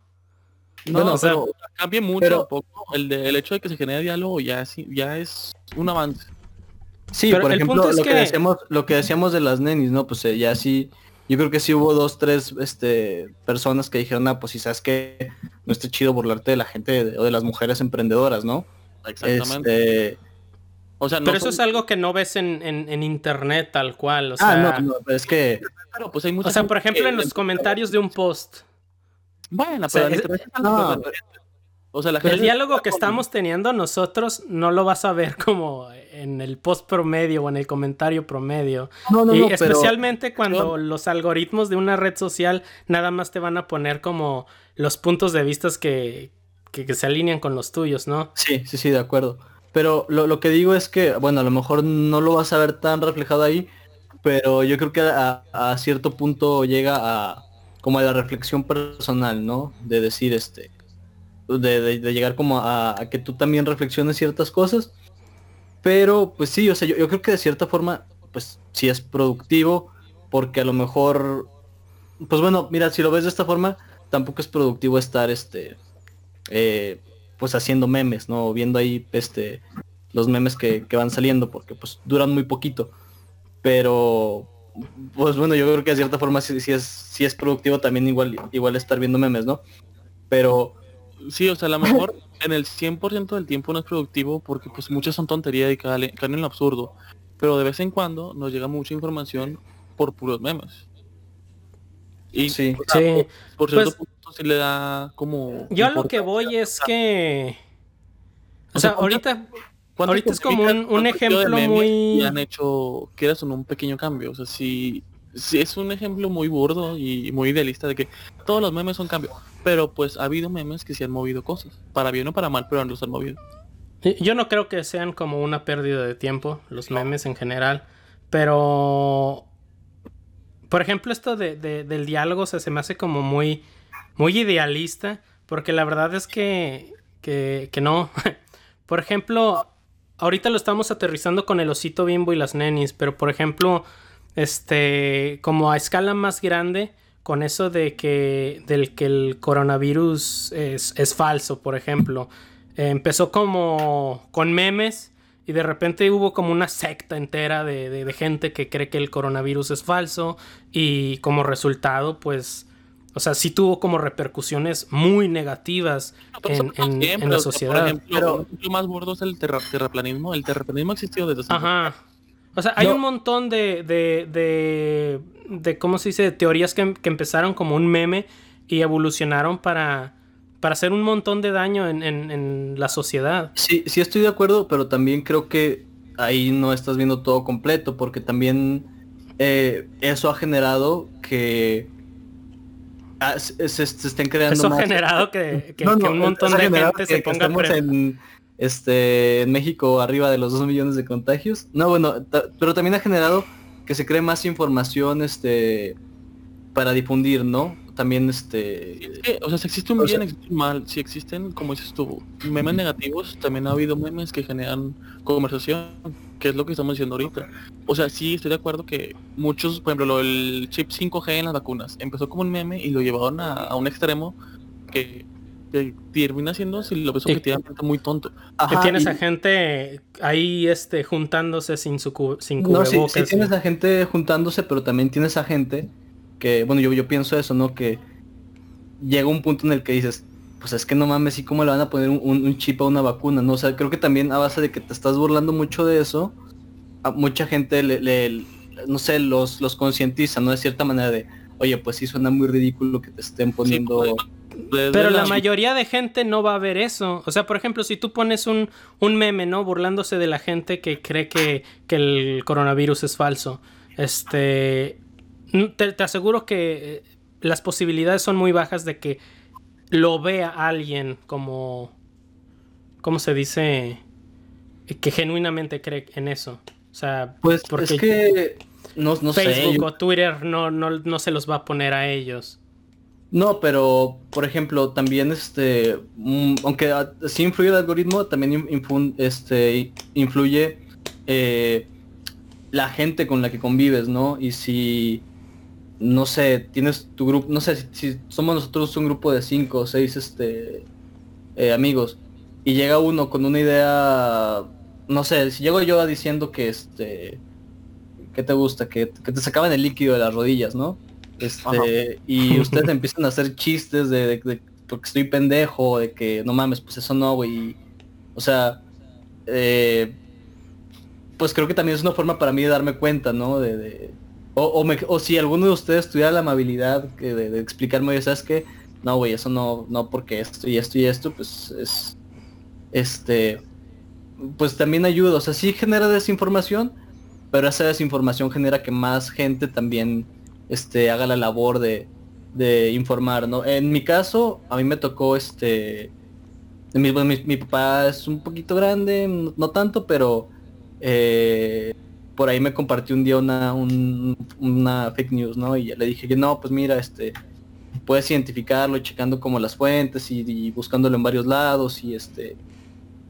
No, o sea, cambia mucho poco. El, de, el hecho de que se genere diálogo ya es, ya es un avance. Sí, por ejemplo, lo que... decíamos, lo que decíamos de las nenis, ¿no? Pues eh, ya sí, yo creo que sí hubo dos, tres este, personas que dijeron, ah, pues si sabes que no está chido burlarte de la gente o de las mujeres emprendedoras, ¿no? Exactamente. Este, o sea, pero eso es algo que no ves en, en, internet tal cual. O ah, sea... no, es que... pues hay o sea, por ejemplo, en los comentarios de un post. Bueno, pero, no, o sea, el diálogo que estamos teniendo nosotros no lo vas a ver como en el post promedio o en el comentario promedio. No, no, y especialmente cuando los algoritmos de una red social nada más te van a poner como los puntos de vista que, que, se alinean con los tuyos, ¿no? Sí, sí, sí, de acuerdo. Pero lo, que digo es que, bueno, a lo mejor no lo vas a ver tan reflejado ahí, pero yo creo que a, a cierto punto llega a como a la reflexión personal, ¿no? De decir, este, de, llegar como a, que tú también reflexiones ciertas cosas. Pero pues sí, o sea, yo, creo que de cierta forma, pues sí es productivo, porque a lo mejor, pues bueno, mira, si lo ves de esta forma, tampoco es productivo estar este, eh, pues haciendo memes, ¿no? Viendo ahí este, los memes que, van saliendo, porque pues duran muy poquito. Pero, pues bueno, yo creo que de cierta forma sí, es, sí es productivo también igual, igual estar viendo memes, ¿no? Pero Sí, o sea, a lo mejor en el 100% del tiempo no es productivo porque pues muchas son tonterías y caen, en lo absurdo. Pero de vez en cuando nos llega mucha información por puros memes. Y sí, sí. Por, cierto pues punto sí le da como... Yo a lo que voy es que... O sea, ahorita... Ahorita es como un, ejemplo muy... Han hecho, quieras o no, un pequeño cambio. O sea, si, si es un ejemplo muy burdo y muy idealista de que todos los memes son cambios pero pues ha habido memes que se han movido cosas, para bien o para mal, pero los han movido. Yo no creo que sean como una pérdida de tiempo, los memes en general, pero... Por ejemplo, esto de, del diálogo se, se me hace como muy, muy idealista, porque la verdad es que, que, que no. por ejemplo, ahorita lo estamos aterrizando con el osito bimbo y las nenis, pero por ejemplo, este, como a escala más grande, con eso de que, del que el coronavirus es, falso, por ejemplo. empezó como con memes y de repente hubo como una secta entera de, gente que cree que el coronavirus es falso y como resultado, pues, o sea, sí tuvo como repercusiones muy negativas en, la sociedad. pero lo más gordo es el terraplanismo. El terraplanismo existió desde Ajá. O sea, hay un montón de, de, de, ¿cómo se dice? teorías que, empezaron como un meme y evolucionaron para, para hacer un montón de daño en, la sociedad. Sí, sí estoy de acuerdo, pero también creo que ahí no estás viendo todo completo, porque también eh, eso ha generado que ah, se, estén creando eso ha generado que, un montón de gente se ponga en, este, en México arriba de los 2 millones de contagios. No, bueno, pero también ha generado que se cree más información este para difundir, ¿no? También este o sea, si existe un bien, existe un mal, si existen, como dices tú, memes negativos, también ha habido memes que generan conversación, que es lo que estamos diciendo ahorita. O sea, sí estoy de acuerdo que muchos, por ejemplo, lo del chip 5G en las vacunas, empezó como un meme y lo llevaron a un extremo que que termina siendo, si lo ves objetivamente, muy tonto. que tienes a gente ahí este, juntándose sin su sin No, sí, tienes a gente juntándose, pero también tienes a gente que, bueno, yo, yo pienso eso, ¿no? Que llega un punto en el que dices, pues es que no mames, ¿y cómo le van a poner un, chip a una vacuna? ¿no? O sea, creo que también a base de que te estás burlando mucho de eso, a mucha gente le, no sé, los, los concientiza, ¿no? De cierta manera de, oye, pues sí suena muy ridículo que te estén poniendo... Pero la mayoría de gente no va a ver eso. O sea, por ejemplo, si tú pones un, un meme, ¿no? Burlándose de la gente que cree que, el coronavirus es falso. Este. Te, aseguro que eh, las posibilidades son muy bajas de que lo vea alguien como. ¿Cómo se dice? Que genuinamente cree en eso. O sea, pues porque es que no, Facebook o Twitter no, no, no se los va a poner a ellos. No, pero por ejemplo, también este, mm, aunque sí influye el algoritmo, también este, influye eh, la gente con la que convives, ¿no? Y si, no sé, tienes tu grupo, no sé, si, somos nosotros un grupo de cinco o seis este, eh, amigos y llega uno con una idea, no sé, si llego yo diciendo que este, ¿qué te gusta? Que, que te sacaban el líquido de las rodillas, ¿no? Este, y ustedes empiezan a hacer chistes de, porque estoy pendejo, de que no mames, pues eso no, güey. O sea, eh, pues creo que también es una forma para mí de darme cuenta, ¿no? De, o, o, si alguno de ustedes tuviera la amabilidad de, explicarme, oye, ¿sabes qué? No, güey, eso no, no porque esto y esto y esto, pues es, este, pues también ayuda. O sea, sí genera desinformación, pero esa desinformación genera que más gente también este, haga la labor de, informar, ¿no? En mi caso, a mí me tocó este... Mi, mi, papá es un poquito grande, no, tanto, pero eh, por ahí me compartió un día una, una fake news, ¿no? Y le dije que no, pues mira, este, puedes identificarlo checando como las fuentes y, buscándolo en varios lados y este,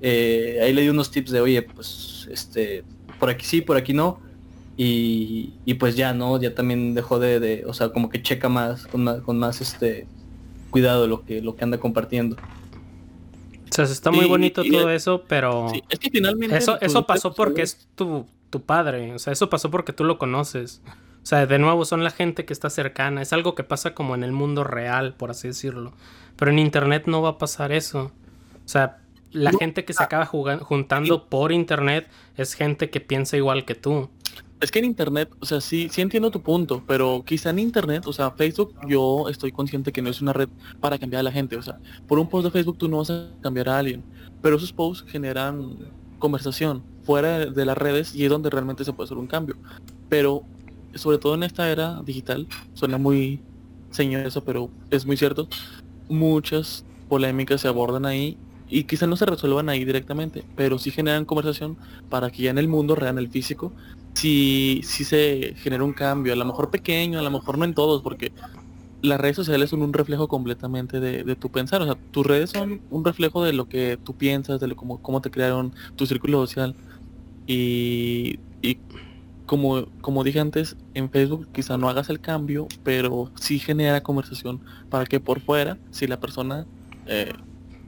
eh, ahí le di unos tips de, oye, pues, este, por aquí sí, por aquí no. Y, pues ya, ¿no? Ya también dejó de, o sea, como que checa más, con más, con más este cuidado lo que, lo que anda compartiendo. O sea, está muy bonito todo eso, pero... es que finalmente... Eso, eso pasó porque es tu, tu padre, o sea, eso pasó porque tú lo conoces. O sea, de nuevo son la gente que está cercana, es algo que pasa como en el mundo real, por así decirlo. Pero en internet no va a pasar eso. O sea, la gente que se ah. acaba juntando por internet es gente que piensa igual que tú. Es que en internet, o sea, sí, sí entiendo tu punto, pero quizá en internet, o sea, Facebook, yo estoy consciente que no es una red para cambiar a la gente. O sea, por un post de Facebook tú no vas a cambiar a alguien, pero esos posts generan conversación fuera de las redes y es donde realmente se puede hacer un cambio. Pero, sobre todo en esta era digital, suena muy señor eso, pero es muy cierto, muchas polémicas se abordan ahí y quizá no se resuelvan ahí directamente, pero sí generan conversación para que ya en el mundo real, en el físico, si si se genera un cambio, a lo mejor pequeño, a lo mejor no en todos, porque las redes sociales son un reflejo completamente de, tu pensar, o sea, tus redes son un reflejo de lo que tú piensas, de lo, cómo, cómo te crearon tu círculo social. Y, y como, como dije antes, en Facebook quizá no hagas el cambio, pero sí genera conversación para que por fuera, si la persona eh,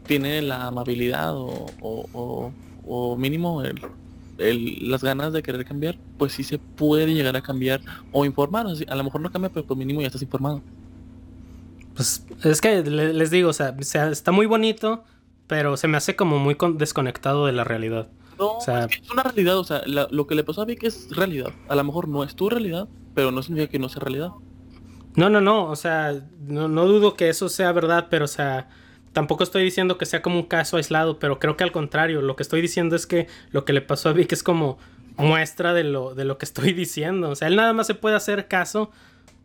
tiene la amabilidad o, o, o mínimo el, las ganas de querer cambiar, pues sí se puede llegar a cambiar o informar. a lo mejor no cambia, pero por mínimo ya estás informado. Pues es que les digo, o sea, está muy bonito, pero se me hace como muy desconectado de la realidad. No, es, una realidad, o sea, lo que le pasó a Vic es realidad. A lo mejor no es tu realidad, pero no significa que no sea realidad. No, no, no, o sea, no, no dudo que eso sea verdad, pero o sea, Tampoco estoy diciendo que sea como un caso aislado, pero creo que al contrario, lo que estoy diciendo es que lo que le pasó a Vic es como muestra de lo, de lo que estoy diciendo. O sea, él nada más se puede hacer caso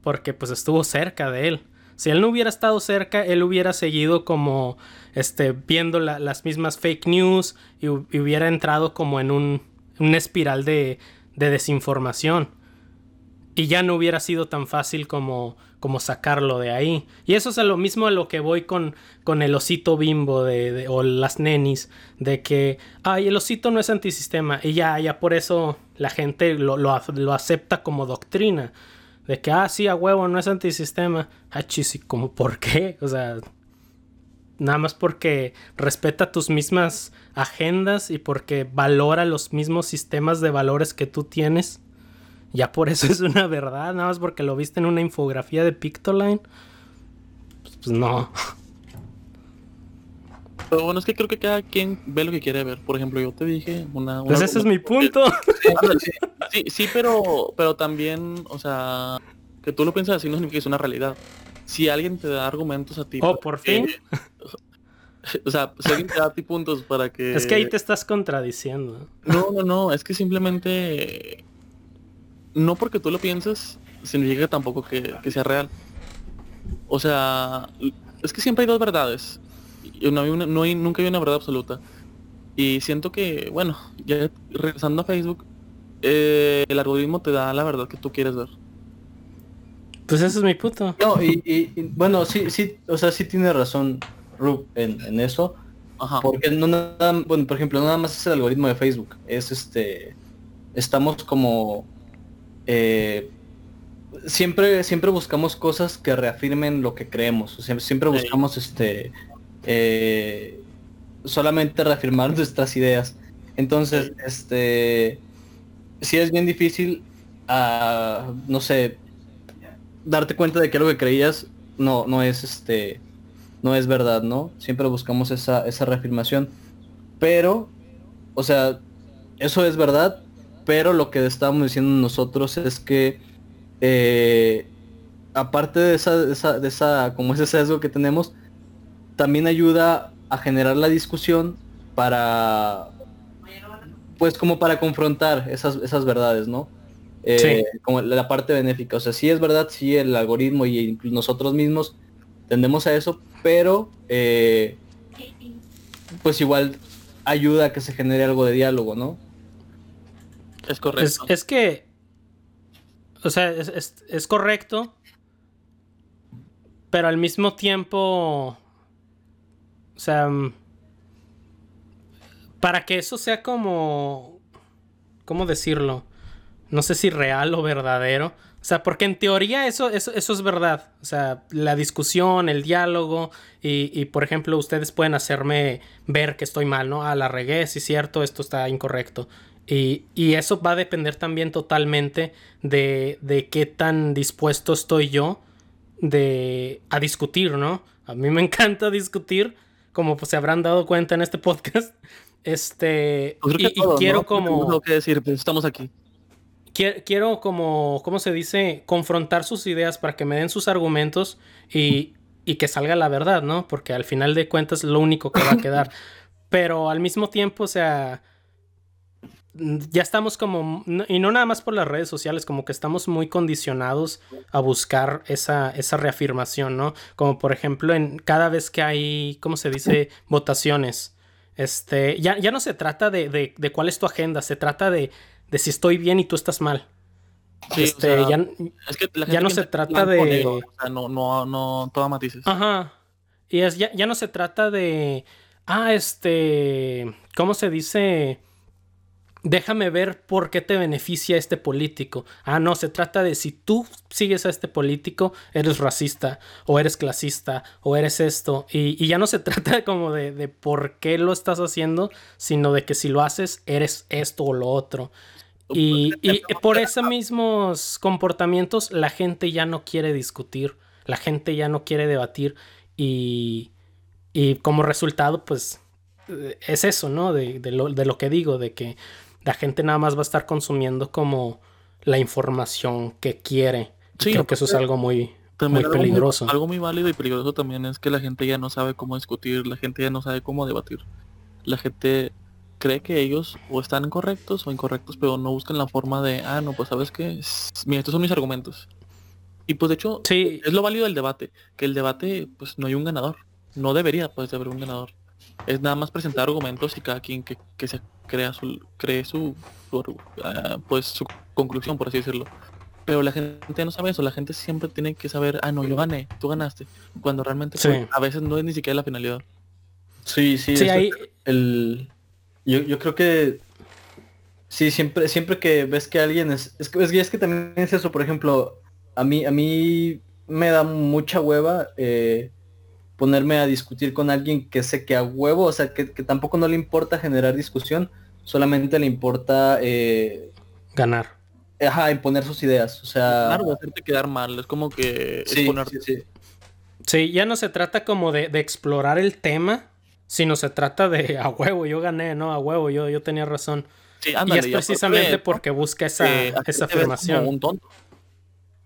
porque pues estuvo cerca de él. Si él no hubiera estado cerca, él hubiera seguido como este, viendo las mismas fake news y, hubiera entrado como en un, una espiral de, de desinformación. Y ya no hubiera sido tan fácil como como sacarlo de ahí. Y eso es lo mismo a lo que voy con, con el osito bimbo de, o las nenis, de que, ay, el osito no es antisistema, y ya, ya por eso la gente lo, lo, acepta como doctrina, de que, ah, sí, a huevo, no es antisistema, ah, chis, como, ¿por qué? O sea, nada más porque respeta tus mismas agendas y porque valora los mismos sistemas de valores que tú tienes ya por eso es una verdad, nada más porque lo viste en una infografía de Pictoline. Pues, pues no. Pero bueno, es que creo que cada quien ve lo que quiere ver. Por ejemplo, yo te dije una... pues ese es mi punto. Sí, sí, pero, pero también, o sea, que tú lo piensas así no significa que es una realidad. Si alguien te da argumentos a ti... Oh, por fin. o sea, si alguien te da a ti puntos para que... Es que ahí te estás contradiciendo. No, no, no, es que simplemente... No porque tú lo pienses, significa tampoco que, que sea real. O sea, es que siempre hay dos verdades. No hay, no hay nunca hay una verdad absoluta. Y siento que, bueno, ya regresando a Facebook, eh, el algoritmo te da la verdad que tú quieres ver. Pues ese es mi puto. No, y, bueno, sí, sí, o sea, sí tiene razón Rub en, eso. Porque no nada, bueno, por ejemplo, nada más es el algoritmo de Facebook. Es este, estamos como, eh, siempre, siempre buscamos cosas que reafirmen lo que creemos. siempre buscamos este, eh, solamente reafirmar nuestras ideas. Entonces, este, si es bien difícil, uh, no sé, darte cuenta de que algo que creías no, no es este, no es verdad, ¿no? Siempre buscamos esa, esa reafirmación. Pero, o sea, eso es verdad, pero lo que estábamos diciendo nosotros es que eh, aparte de esa, de esa, de esa, como ese sesgo que tenemos, también ayuda a generar la discusión para, pues como para confrontar esas, esas verdades, ¿no? Eh, como la parte benéfica. O sea, sí es verdad, sí el algoritmo y nosotros mismos tendemos a eso, pero eh, pues igual ayuda a que se genere algo de diálogo, ¿no? Es correcto. Es, que, o sea, es, es, correcto, pero al mismo tiempo, sea, para que eso sea como, ¿cómo decirlo? No sé si real o verdadero. O sea, porque en teoría eso, eso, es verdad. O sea, la discusión, el diálogo y, por ejemplo, ustedes pueden hacerme ver que estoy mal, ¿no? Ah, la regué, sí cierto, esto está incorrecto. Y, y, eso va a depender también totalmente de, de qué tan dispuesto estoy yo de, a discutir, ¿no? A mí me encanta discutir, como pues, se habrán dado cuenta en este podcast. Este, pues y, quiero como... que decir, pues estamos aquí. Quiero, como, ¿cómo se dice? Confrontar sus ideas para que me den sus argumentos y, y que salga la verdad, ¿no? Porque al final de cuentas es lo único que va a quedar. Pero al mismo tiempo, o sea, ya estamos como, y no nada más por las redes sociales, como que estamos muy condicionados a buscar esa, esa reafirmación, ¿no? Como por ejemplo, en cada vez que hay, ¿cómo se dice? Votaciones. Este, ya, ya no se trata de, de, cuál es tu agenda, se trata de, de, si estoy bien y tú estás mal. este, ya, es que ya no se trata de. o sea, no, no, no, toma matices. Ajá. Y es, ya, ya no se trata de. Ah, este. ¿Cómo se dice? Déjame ver por qué te beneficia este político. Ah, no, se trata de si tú sigues a este político, eres racista, o eres clasista, o eres esto. Y, ya no se trata como de, de, por qué lo estás haciendo, sino de que si lo haces, eres esto o lo otro. Y, por esos mismos comportamientos, la gente ya no quiere discutir, la gente ya no quiere debatir, y, y como resultado, pues es eso, ¿no? De, lo, de lo que digo, de que la gente nada más va a estar consumiendo como la información que quiere. Sí, creo que eso es algo muy, muy peligroso. algo muy válido y peligroso también es que la gente ya no sabe cómo discutir, la gente ya no sabe cómo debatir. La gente cree que ellos o están correctos o incorrectos, pero no buscan la forma de, ah, no, pues sabes que, mira, estos son mis argumentos. Y pues de hecho, sí. es lo válido del debate, que el debate, pues no hay un ganador. No debería, pues, de haber un ganador es nada más presentar argumentos y cada quien que, se crea su cree su, ah, pues su conclusión por así decirlo. Pero la gente no sabe eso la gente siempre tiene que saber ah no yo gané tú ganaste cuando realmente pues, a veces no es ni siquiera la finalidad. Sí sí, sí el yo, yo creo que sí siempre siempre que ves que alguien es es que, es que también es eso por ejemplo a mí a mí me da mucha hueva eh, ponerme a discutir con alguien que sé que a huevo, o sea, que, tampoco no le importa generar discusión, solamente le importa eh, ganar. Ajá, imponer sus ideas, o sea... Claro, hacerte quedar mal, es como que sí, sí, ya no se trata como de, explorar el tema, sino se trata de a huevo, yo gané, ¿no? A huevo, yo, yo tenía razón. Sí, y ándale, es ya precisamente porque- porque busca esa, eh, esa como afirmación. un tonto.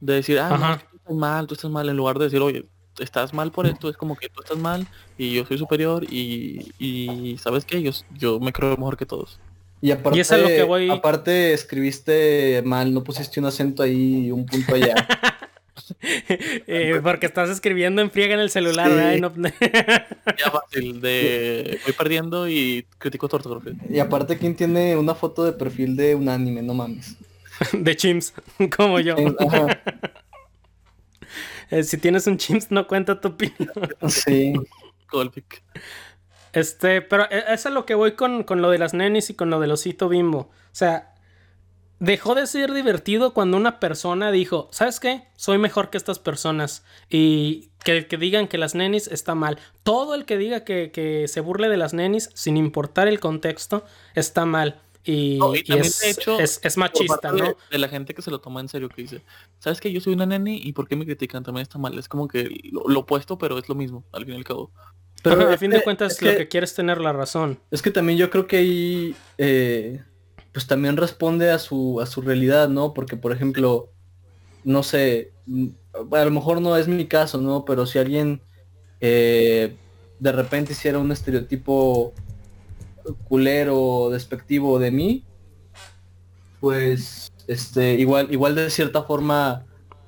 De decir, ah, no, es que tú estás mal, tú estás mal, en lugar de decir, oye, estás mal por esto, es como que tú estás mal y yo soy superior y, y ¿sabes qué? Yo, yo me creo mejor que todos. Y aparte, Y es a lo que voy- aparte escribiste mal, no pusiste un acento ahí y un punto allá. Eh, porque estás escribiendo en friega en el celular, Sí. ¿verdad? Y no- Ya fácil, de voy perdiendo y critico tu ortografía. y aparte, ¿quién tiene una foto de perfil de un anime? No mames. de chimps, como yo. Ajá, Eh, si tienes un chimps, no cuenta tu opinión. sí. Colpic. Este, pero eh, eso es lo que voy con, con lo de las nenis y con lo del osito bimbo. O sea, dejó de ser divertido cuando una persona dijo, ¿sabes qué? Soy mejor que estas personas. Y que, que digan que las nenis está mal. Todo el que diga que, que se burle de las nenis, sin importar el contexto, está mal. Y, No, y y también, es, de hecho, es, machista, de, ¿no? de la gente que se lo toma en serio, que dice, ¿sabes que yo soy una neni y por qué me critican? También está mal. Es como que lo, lo opuesto, pero es lo mismo, al fin y al cabo. Pero Ajá, a fin de cuentas, es lo que- quieres es tener la razón. Es que también yo creo que ahí eh, pues también responde a su a su realidad, ¿no? Porque por ejemplo, no sé, mm, a lo mejor no es mi caso, ¿no? Pero si alguien eh, de repente hiciera un estereotipo culero, despectivo de mí, pues este igual igual de cierta forma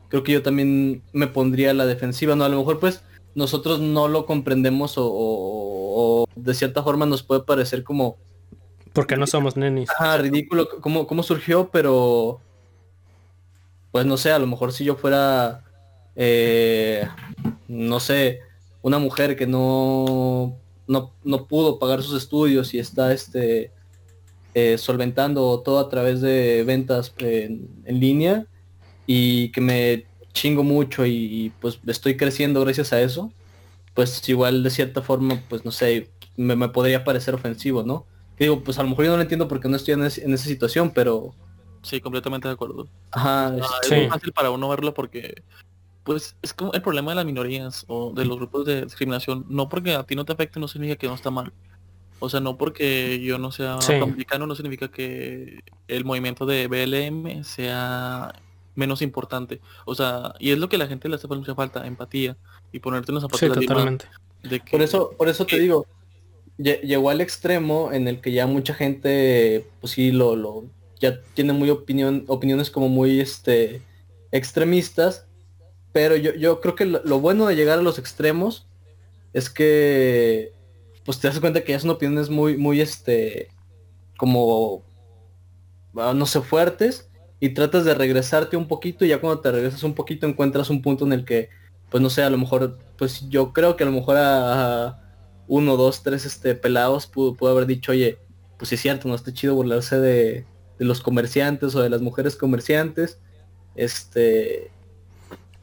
creo que yo también me pondría a la defensiva, ¿no? A lo mejor pues nosotros no lo comprendemos o, o- o de cierta forma nos puede parecer como Porque no somos nenis. ajá, ridículo cómo, cómo surgió, pero pues no sé, a lo mejor si yo fuera eh, no sé, una mujer que no, no, no pudo pagar sus estudios y está este eh, solventando todo a través de ventas en, en línea y que me chingo mucho y, y, pues estoy creciendo gracias a eso, pues igual de cierta forma, pues no sé, me, me podría parecer ofensivo, ¿no? Que digo, pues a lo mejor yo no lo entiendo porque no estoy en, ese- en esa situación, pero... Sí, completamente de acuerdo. Ajá, Ah, es- Sí. Es muy fácil para uno verlo porque, pues, es como el problema de las minorías o de los grupos de discriminación. No porque a ti no te afecte no significa que no está mal. O sea, no porque yo no sea Sí. afroamericano no significa que el movimiento de BLM sea menos importante. O sea, y es lo que la gente le hace mucha falta, empatía y ponerte en los zapatos Sí, de totalmente. de que- Por eso, por eso te Sí. digo, lle- llegó al extremo en el que ya mucha gente, pues sí, lo, lo, ya tiene muy opinión, opiniones como muy este extremistas. Pero yo, yo creo que lo, bueno de llegar a los extremos es que pues te das cuenta que ya son opiniones muy, muy este como ah, no sé, fuertes, y tratas de regresarte un poquito, y ya cuando te regresas un poquito encuentras un punto en el que, pues no sé, a lo mejor, pues yo creo que a lo mejor a, uno, dos, tres este pelados pudo, pudo haber dicho, oye, pues sí es cierto, no está chido burlarse de los comerciantes o de las mujeres comerciantes. Este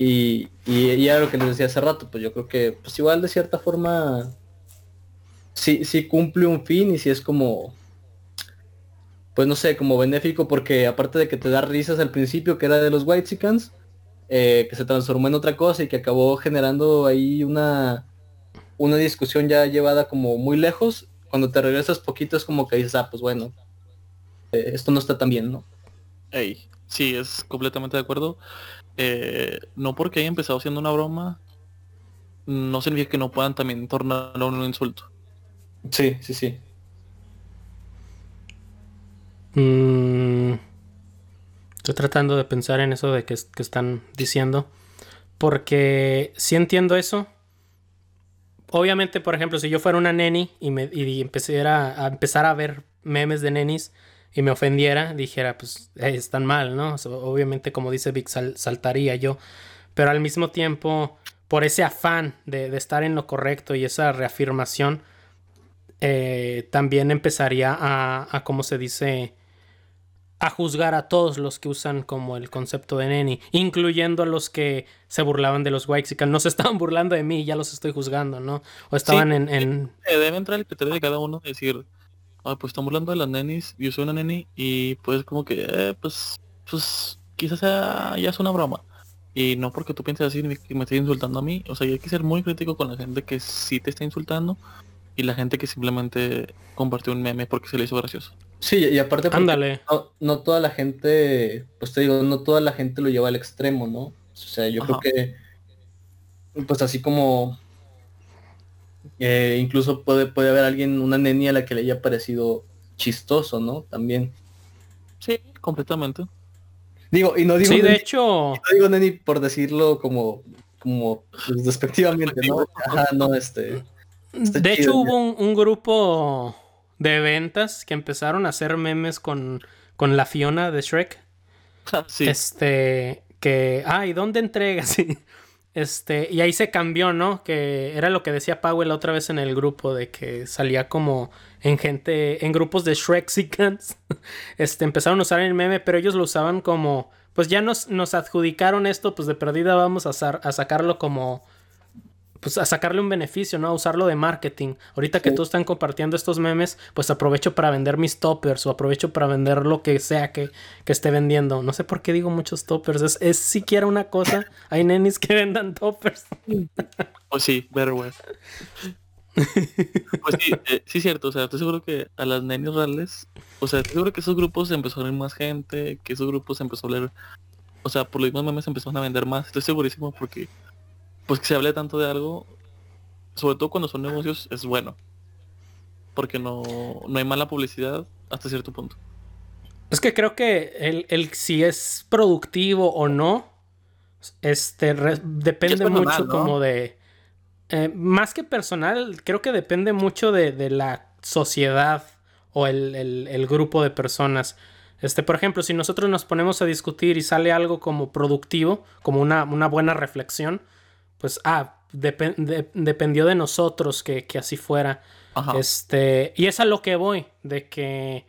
y, y, y era lo que les decía hace rato, pues yo creo que pues igual de cierta forma sí, sí cumple un fin y sí es como pues no sé, como benéfico porque aparte de que te da risas al principio que era de los White eh, que se transformó en otra cosa y que acabó generando ahí una una discusión ya llevada como muy lejos, cuando te regresas poquito es como que dices, ah, pues bueno, eh, esto no está tan bien, ¿no? Ey, sí, es completamente de acuerdo. Eh, no porque haya empezado siendo una broma, no significa que no puedan también tornarlo en un insulto. Sí, sí, sí. Mm, estoy tratando de pensar en eso de que, que están diciendo. Porque si entiendo eso. Obviamente, por ejemplo, si yo fuera una neni y, me, y empezara a empezar a ver memes de nenis y me ofendiera, dijera, pues eh, están mal, ¿no? O sea, obviamente, como dice Vic, sal- saltaría yo. Pero al mismo tiempo, por ese afán de, de estar en lo correcto y esa reafirmación, eh, también empezaría a, a, ¿cómo se dice? A juzgar a todos los que usan como el concepto de neni, incluyendo a los que se burlaban de los Waxican. No se estaban burlando de mí, ya los estoy juzgando, ¿no? O estaban Sí, en, en... Eh, debe entrar el criterio de cada uno de decir, ah, pues están burlando de las nenis, yo soy una neni y pues como que, eh, pues, pues quizás sea, ya es una broma. Y no porque tú pienses así que me estés insultando a mí. O sea, y hay que ser muy crítico con la gente que sí te está insultando. y la gente que simplemente compartió un meme porque se le hizo gracioso. Sí, y aparte Ándale. No, no toda la gente, pues te digo, no toda la gente lo lleva al extremo, ¿no? O sea, yo creo que pues así como eh, incluso puede, puede haber alguien, una neni a la que le haya parecido chistoso, ¿no? También. Sí, completamente. Digo, y no digo Sí, de neni, hecho, no digo neni por decirlo como, como pues, despectivamente, ¿no? Ajá, no, este. de hecho hubo un, un grupo de ventas que empezaron a hacer memes con, con la Fiona de Shrek. sí. Este, que, ah, ¿y dónde entregas? Sí. Este, y ahí se cambió, ¿no? Que era lo que decía Powell otra vez en el grupo, de que salía como en gente, en grupos de Shrexicans. Este, empezaron a usar el meme, pero ellos lo usaban como, pues ya nos, nos adjudicaron esto, pues de perdida vamos a, a sacarlo como, pues a sacarle un beneficio, ¿no? A usarlo de marketing. Ahorita que Sí. todos están compartiendo estos memes, pues aprovecho para vender mis toppers o aprovecho para vender lo que sea que, que esté vendiendo. No sé por qué digo muchos toppers. Es, es siquiera una cosa. Hay nenis que vendan toppers. Pues sí, Betterware. pues sí, eh, sí es cierto, o sea, estoy seguro que a las nenis reales, o sea, estoy seguro que esos grupos empezó a ver más gente, que esos grupos empezó a leer, o sea, por los mismos memes empezaron a vender más, estoy segurísimo porque, pues que se hable tanto de algo, sobre todo cuando son negocios, es bueno. Porque no, no hay mala publicidad hasta cierto punto. Es que creo que el, el si es productivo o no, este re- depende mucho ¿no? como de. eh, más que personal, creo que depende mucho de, de la sociedad o el, el- el grupo de personas. Este, por ejemplo, si nosotros nos ponemos a discutir y sale algo como productivo, como una, una buena reflexión, pues, ah, depen- de- dependió de nosotros que, que así fuera. Ajá. Este, y es a lo que voy, de que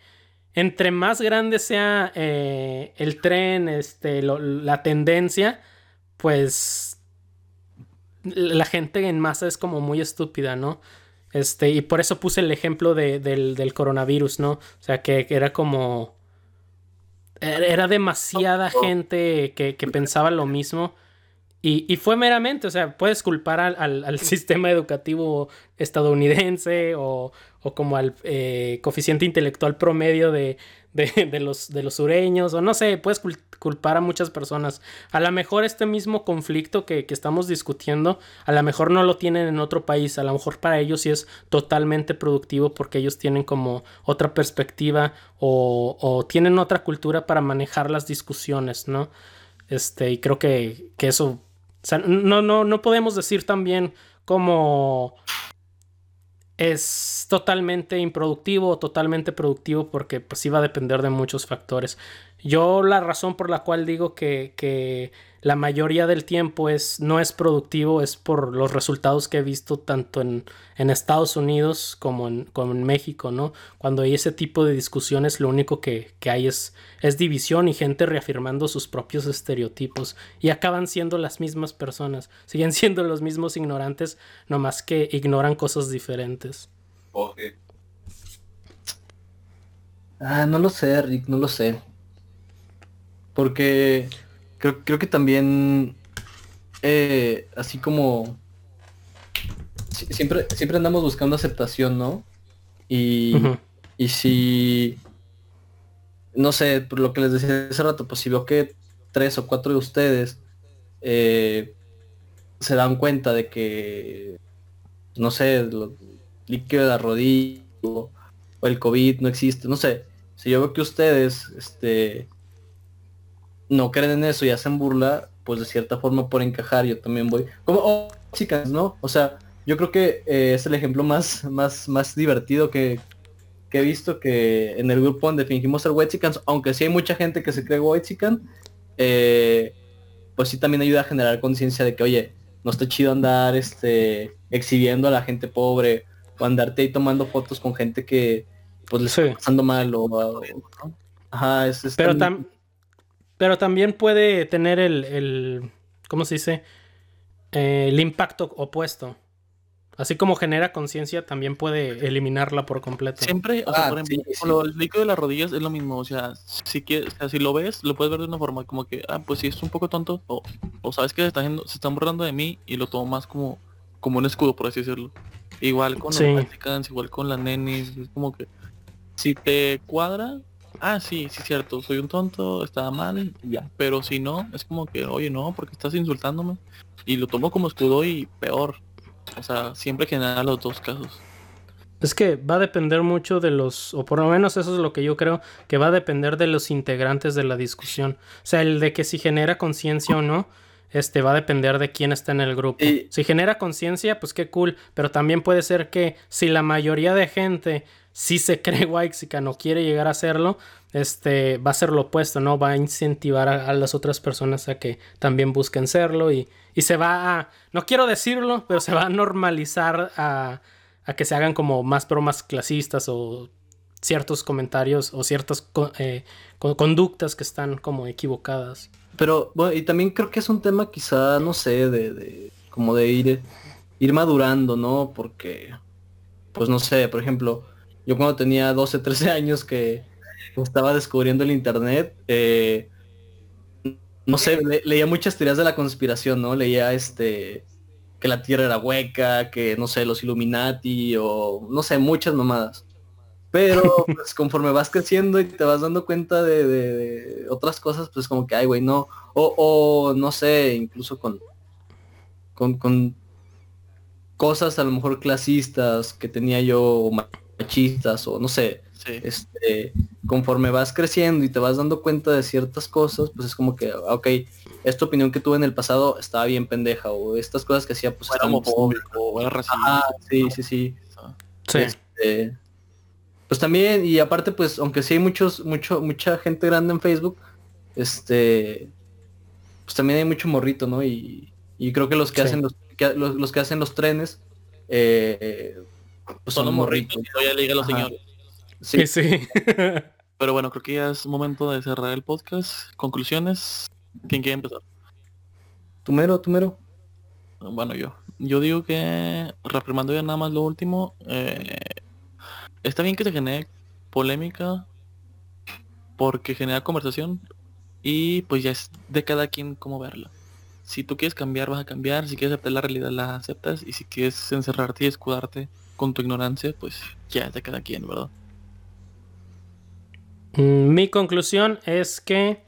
entre más grande sea eh, el tren, este, lo- la tendencia, pues la gente en masa es como muy estúpida, ¿no? Este, y por eso puse el ejemplo de- del, del coronavirus, ¿no? O sea, que, que era como... Era era demasiada gente que, que pensaba lo mismo. Y, fue meramente, o sea, puedes culpar al, al- sistema educativo estadounidense o, o como al eh, coeficiente intelectual promedio de, de- de los, de los sureños, o no sé, puedes cul- culpar a muchas personas. A lo mejor este mismo conflicto que, que estamos discutiendo, a lo mejor no lo tienen en otro país, a lo mejor para ellos sí es totalmente productivo porque ellos tienen como otra perspectiva o, o tienen otra cultura para manejar las discusiones, ¿no? Este, y creo que, que eso. O sea, no, no, no podemos decir también como es totalmente improductivo o totalmente productivo porque pues va a depender de muchos factores. Yo la razón por la cual digo que, que la mayoría del tiempo es, no es productivo es por los resultados que he visto tanto en, en Estados Unidos como en, como en México, ¿no? Cuando hay ese tipo de discusiones lo único que, que hay es, es división y gente reafirmando sus propios estereotipos y acaban siendo las mismas personas, siguen siendo los mismos ignorantes, nomás que ignoran cosas diferentes. Ah, no lo sé, Rick, no lo sé. Porque creo, creo que también, eh, así como si- siempre, siempre andamos buscando aceptación, ¿no? Y, y si, no sé, por lo que les decía hace rato, pues si veo que tres o cuatro de ustedes eh, se dan cuenta de que, no sé, lo, líquido de la rodilla o, o el COVID no existe, no sé, si yo veo que ustedes, este, no creen en eso y hacen burla, pues de cierta forma por encajar yo también voy. Como oh, chicas, ¿no? O sea, yo creo que eh, es el ejemplo más, más, más divertido que, que he visto que en el grupo donde fingimos ser Wexicans, aunque sí hay mucha gente que se cree Wexican, eh, pues sí también ayuda a generar conciencia de que, oye, no está chido andar este exhibiendo a la gente pobre o andarte ahí tomando fotos con gente que pues le Sí. está pasando mal o, o- ajá, es, es Pero, también- pero también puede tener el, el ¿cómo se dice? Eh, el impacto opuesto. Así como genera conciencia, también puede eliminarla por completo. Siempre, o sea, Ah, por ejemplo, sí, sí. lo del líquido de las rodillas es lo mismo, o sea, si quieres, o sea, si lo ves, lo puedes ver de una forma como que, ah, pues sí, es un poco tonto, o, o sabes que se, está haciendo- se están burlando de mí y lo tomo más como, como un escudo, por así decirlo. Igual con los Mexicans, igual con la nenis, es como que si te cuadra, ah sí, sí cierto, soy un tonto, estaba mal, ya. Pero si no, es como que, oye no, porque estás insultándome. Y lo tomo como escudo y peor. O sea, siempre genera los dos casos. Es que va a depender mucho de los, o por lo menos eso es lo que yo creo, que va a depender de los integrantes de la discusión. O sea, el de que si genera conciencia o no, este va a depender de quién está en el grupo. Si genera conciencia, pues qué cool, pero también puede ser que si la mayoría de gente sí se cree Waxican o quiere llegar a hacerlo, este va a ser lo opuesto, ¿no? Va a incentivar a, las otras personas a que también busquen serlo y, y se va a, no quiero decirlo, pero se va a normalizar a a que se hagan como más bromas clasistas o ciertos comentarios o ciertas eh, conductas que están como equivocadas. Pero, bueno, y también creo que es un tema quizá, no sé, de, de como de ir, ir madurando, ¿no? Porque, pues no sé, por ejemplo, yo cuando tenía 12, 13 años que estaba descubriendo el Internet, eh, no sé, leía muchas teorías de la conspiración, ¿no? Leía este que la Tierra era hueca, que no sé, los Illuminati o no sé, muchas mamadas. Pero pues conforme vas creciendo y te vas dando cuenta de, otras cosas, pues como que, ay, güey, no. O, o, no sé, incluso con, con, con cosas a lo mejor clasistas que tenía yo, machistas, o no sé. Este, conforme vas creciendo y te vas dando cuenta de ciertas cosas, pues es como que, ok, esta opinión que tuve en el pasado estaba bien pendeja o estas cosas que hacía pues era homofóbico o era racista. Ah, sí, sí, sí. Sí. Este, pues también, y aparte pues, aunque sí hay muchos, mucho, mucha gente grande en Facebook, este pues también hay mucho morrito, ¿no? Y, y creo que los que hacen los, los, que hacen los trenes eh, pues son, los morritos. ya le los señores. Sí, sí. Pero bueno, creo que ya es momento de cerrar el podcast. Conclusiones. ¿Quién quiere empezar? ¿Tu mero, tu mero? Bueno, yo. Yo digo que, reprimando ya nada más lo último, eh, está bien que se genere polémica porque genera conversación y pues ya es de cada quien cómo verla. Si tú quieres cambiar, vas a cambiar. Si quieres aceptar la realidad, la aceptas. Y si quieres encerrarte y escudarte con tu ignorancia, pues ya es de cada quien, ¿verdad? Mm, mi conclusión es que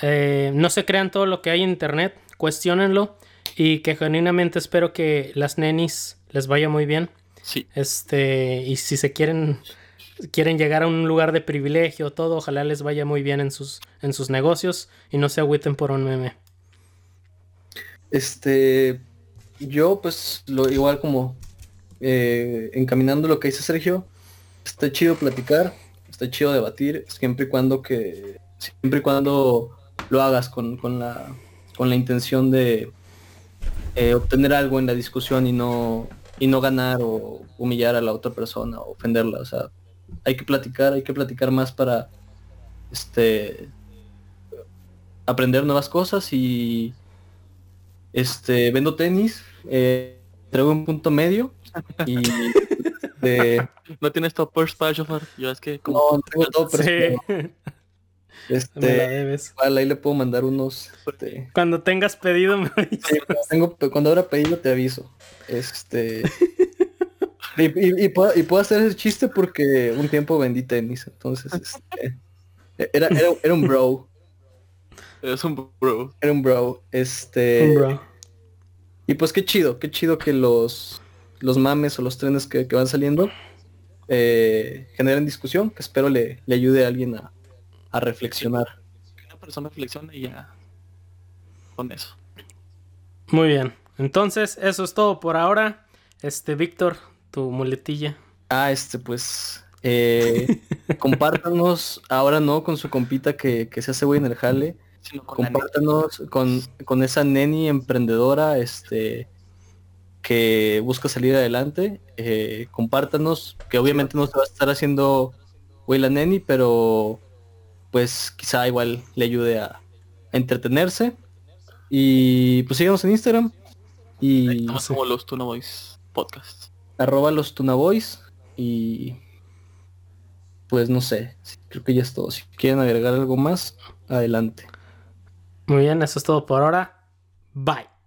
eh, no se crean todo lo que hay en internet, cuestionenlo y que genuinamente espero que las nenis les vaya muy bien. Sí. Este, y si se quieren quieren llegar a un lugar de privilegio, todo, ojalá les vaya muy bien en sus en sus negocios y no se agüiten por un meme. Este, yo pues lo igual como eh, encaminando lo que dice Sergio, está chido platicar, está chido debatir, siempre y cuando que siempre y cuando lo hagas con, la, con la intención de eh, obtener algo en la discusión y no, y no ganar o humillar a la otra persona o ofenderla. O sea, hay que platicar, hay que platicar más para este aprender nuevas cosas y este vendo tenis, eh, traigo un punto medio y no tienes toppers para chofar. Yo es que como... No, tengo toppers. Este, ahí le puedo mandar unos. Este, cuando tengas pedido me tengo, cuando habrá pedido te aviso. Este. y, puedo, hacer ese chiste porque un tiempo vendí tenis, entonces este, era, era, un bro. Es un bro. Era un bro. Este. Y pues qué chido, qué chido que los los mames o los trenes que, van saliendo eh, generen discusión, que espero le, le ayude a alguien a, a reflexionar. Que una persona reflexione y ya con eso. Muy bien. Entonces, eso es todo por ahora. Este, Víctor, tu muletilla. Ah, este, pues. Eh, compártanos, ahora no con su compita que, se hace güey en el jale. compártanos con, con, esa neni emprendedora, este que busca salir adelante. Eh, compártanos, que obviamente no se va a estar haciendo la neni, pero pues quizá igual le ayude a, entretenerse. Y pues síganos en Instagram. Y como los Tuna Boys podcast. Arroba los Tuna Boys. Y pues no sé, creo que ya es todo. Si quieren agregar algo más, adelante. Muy bien, eso es todo por ahora. Bye.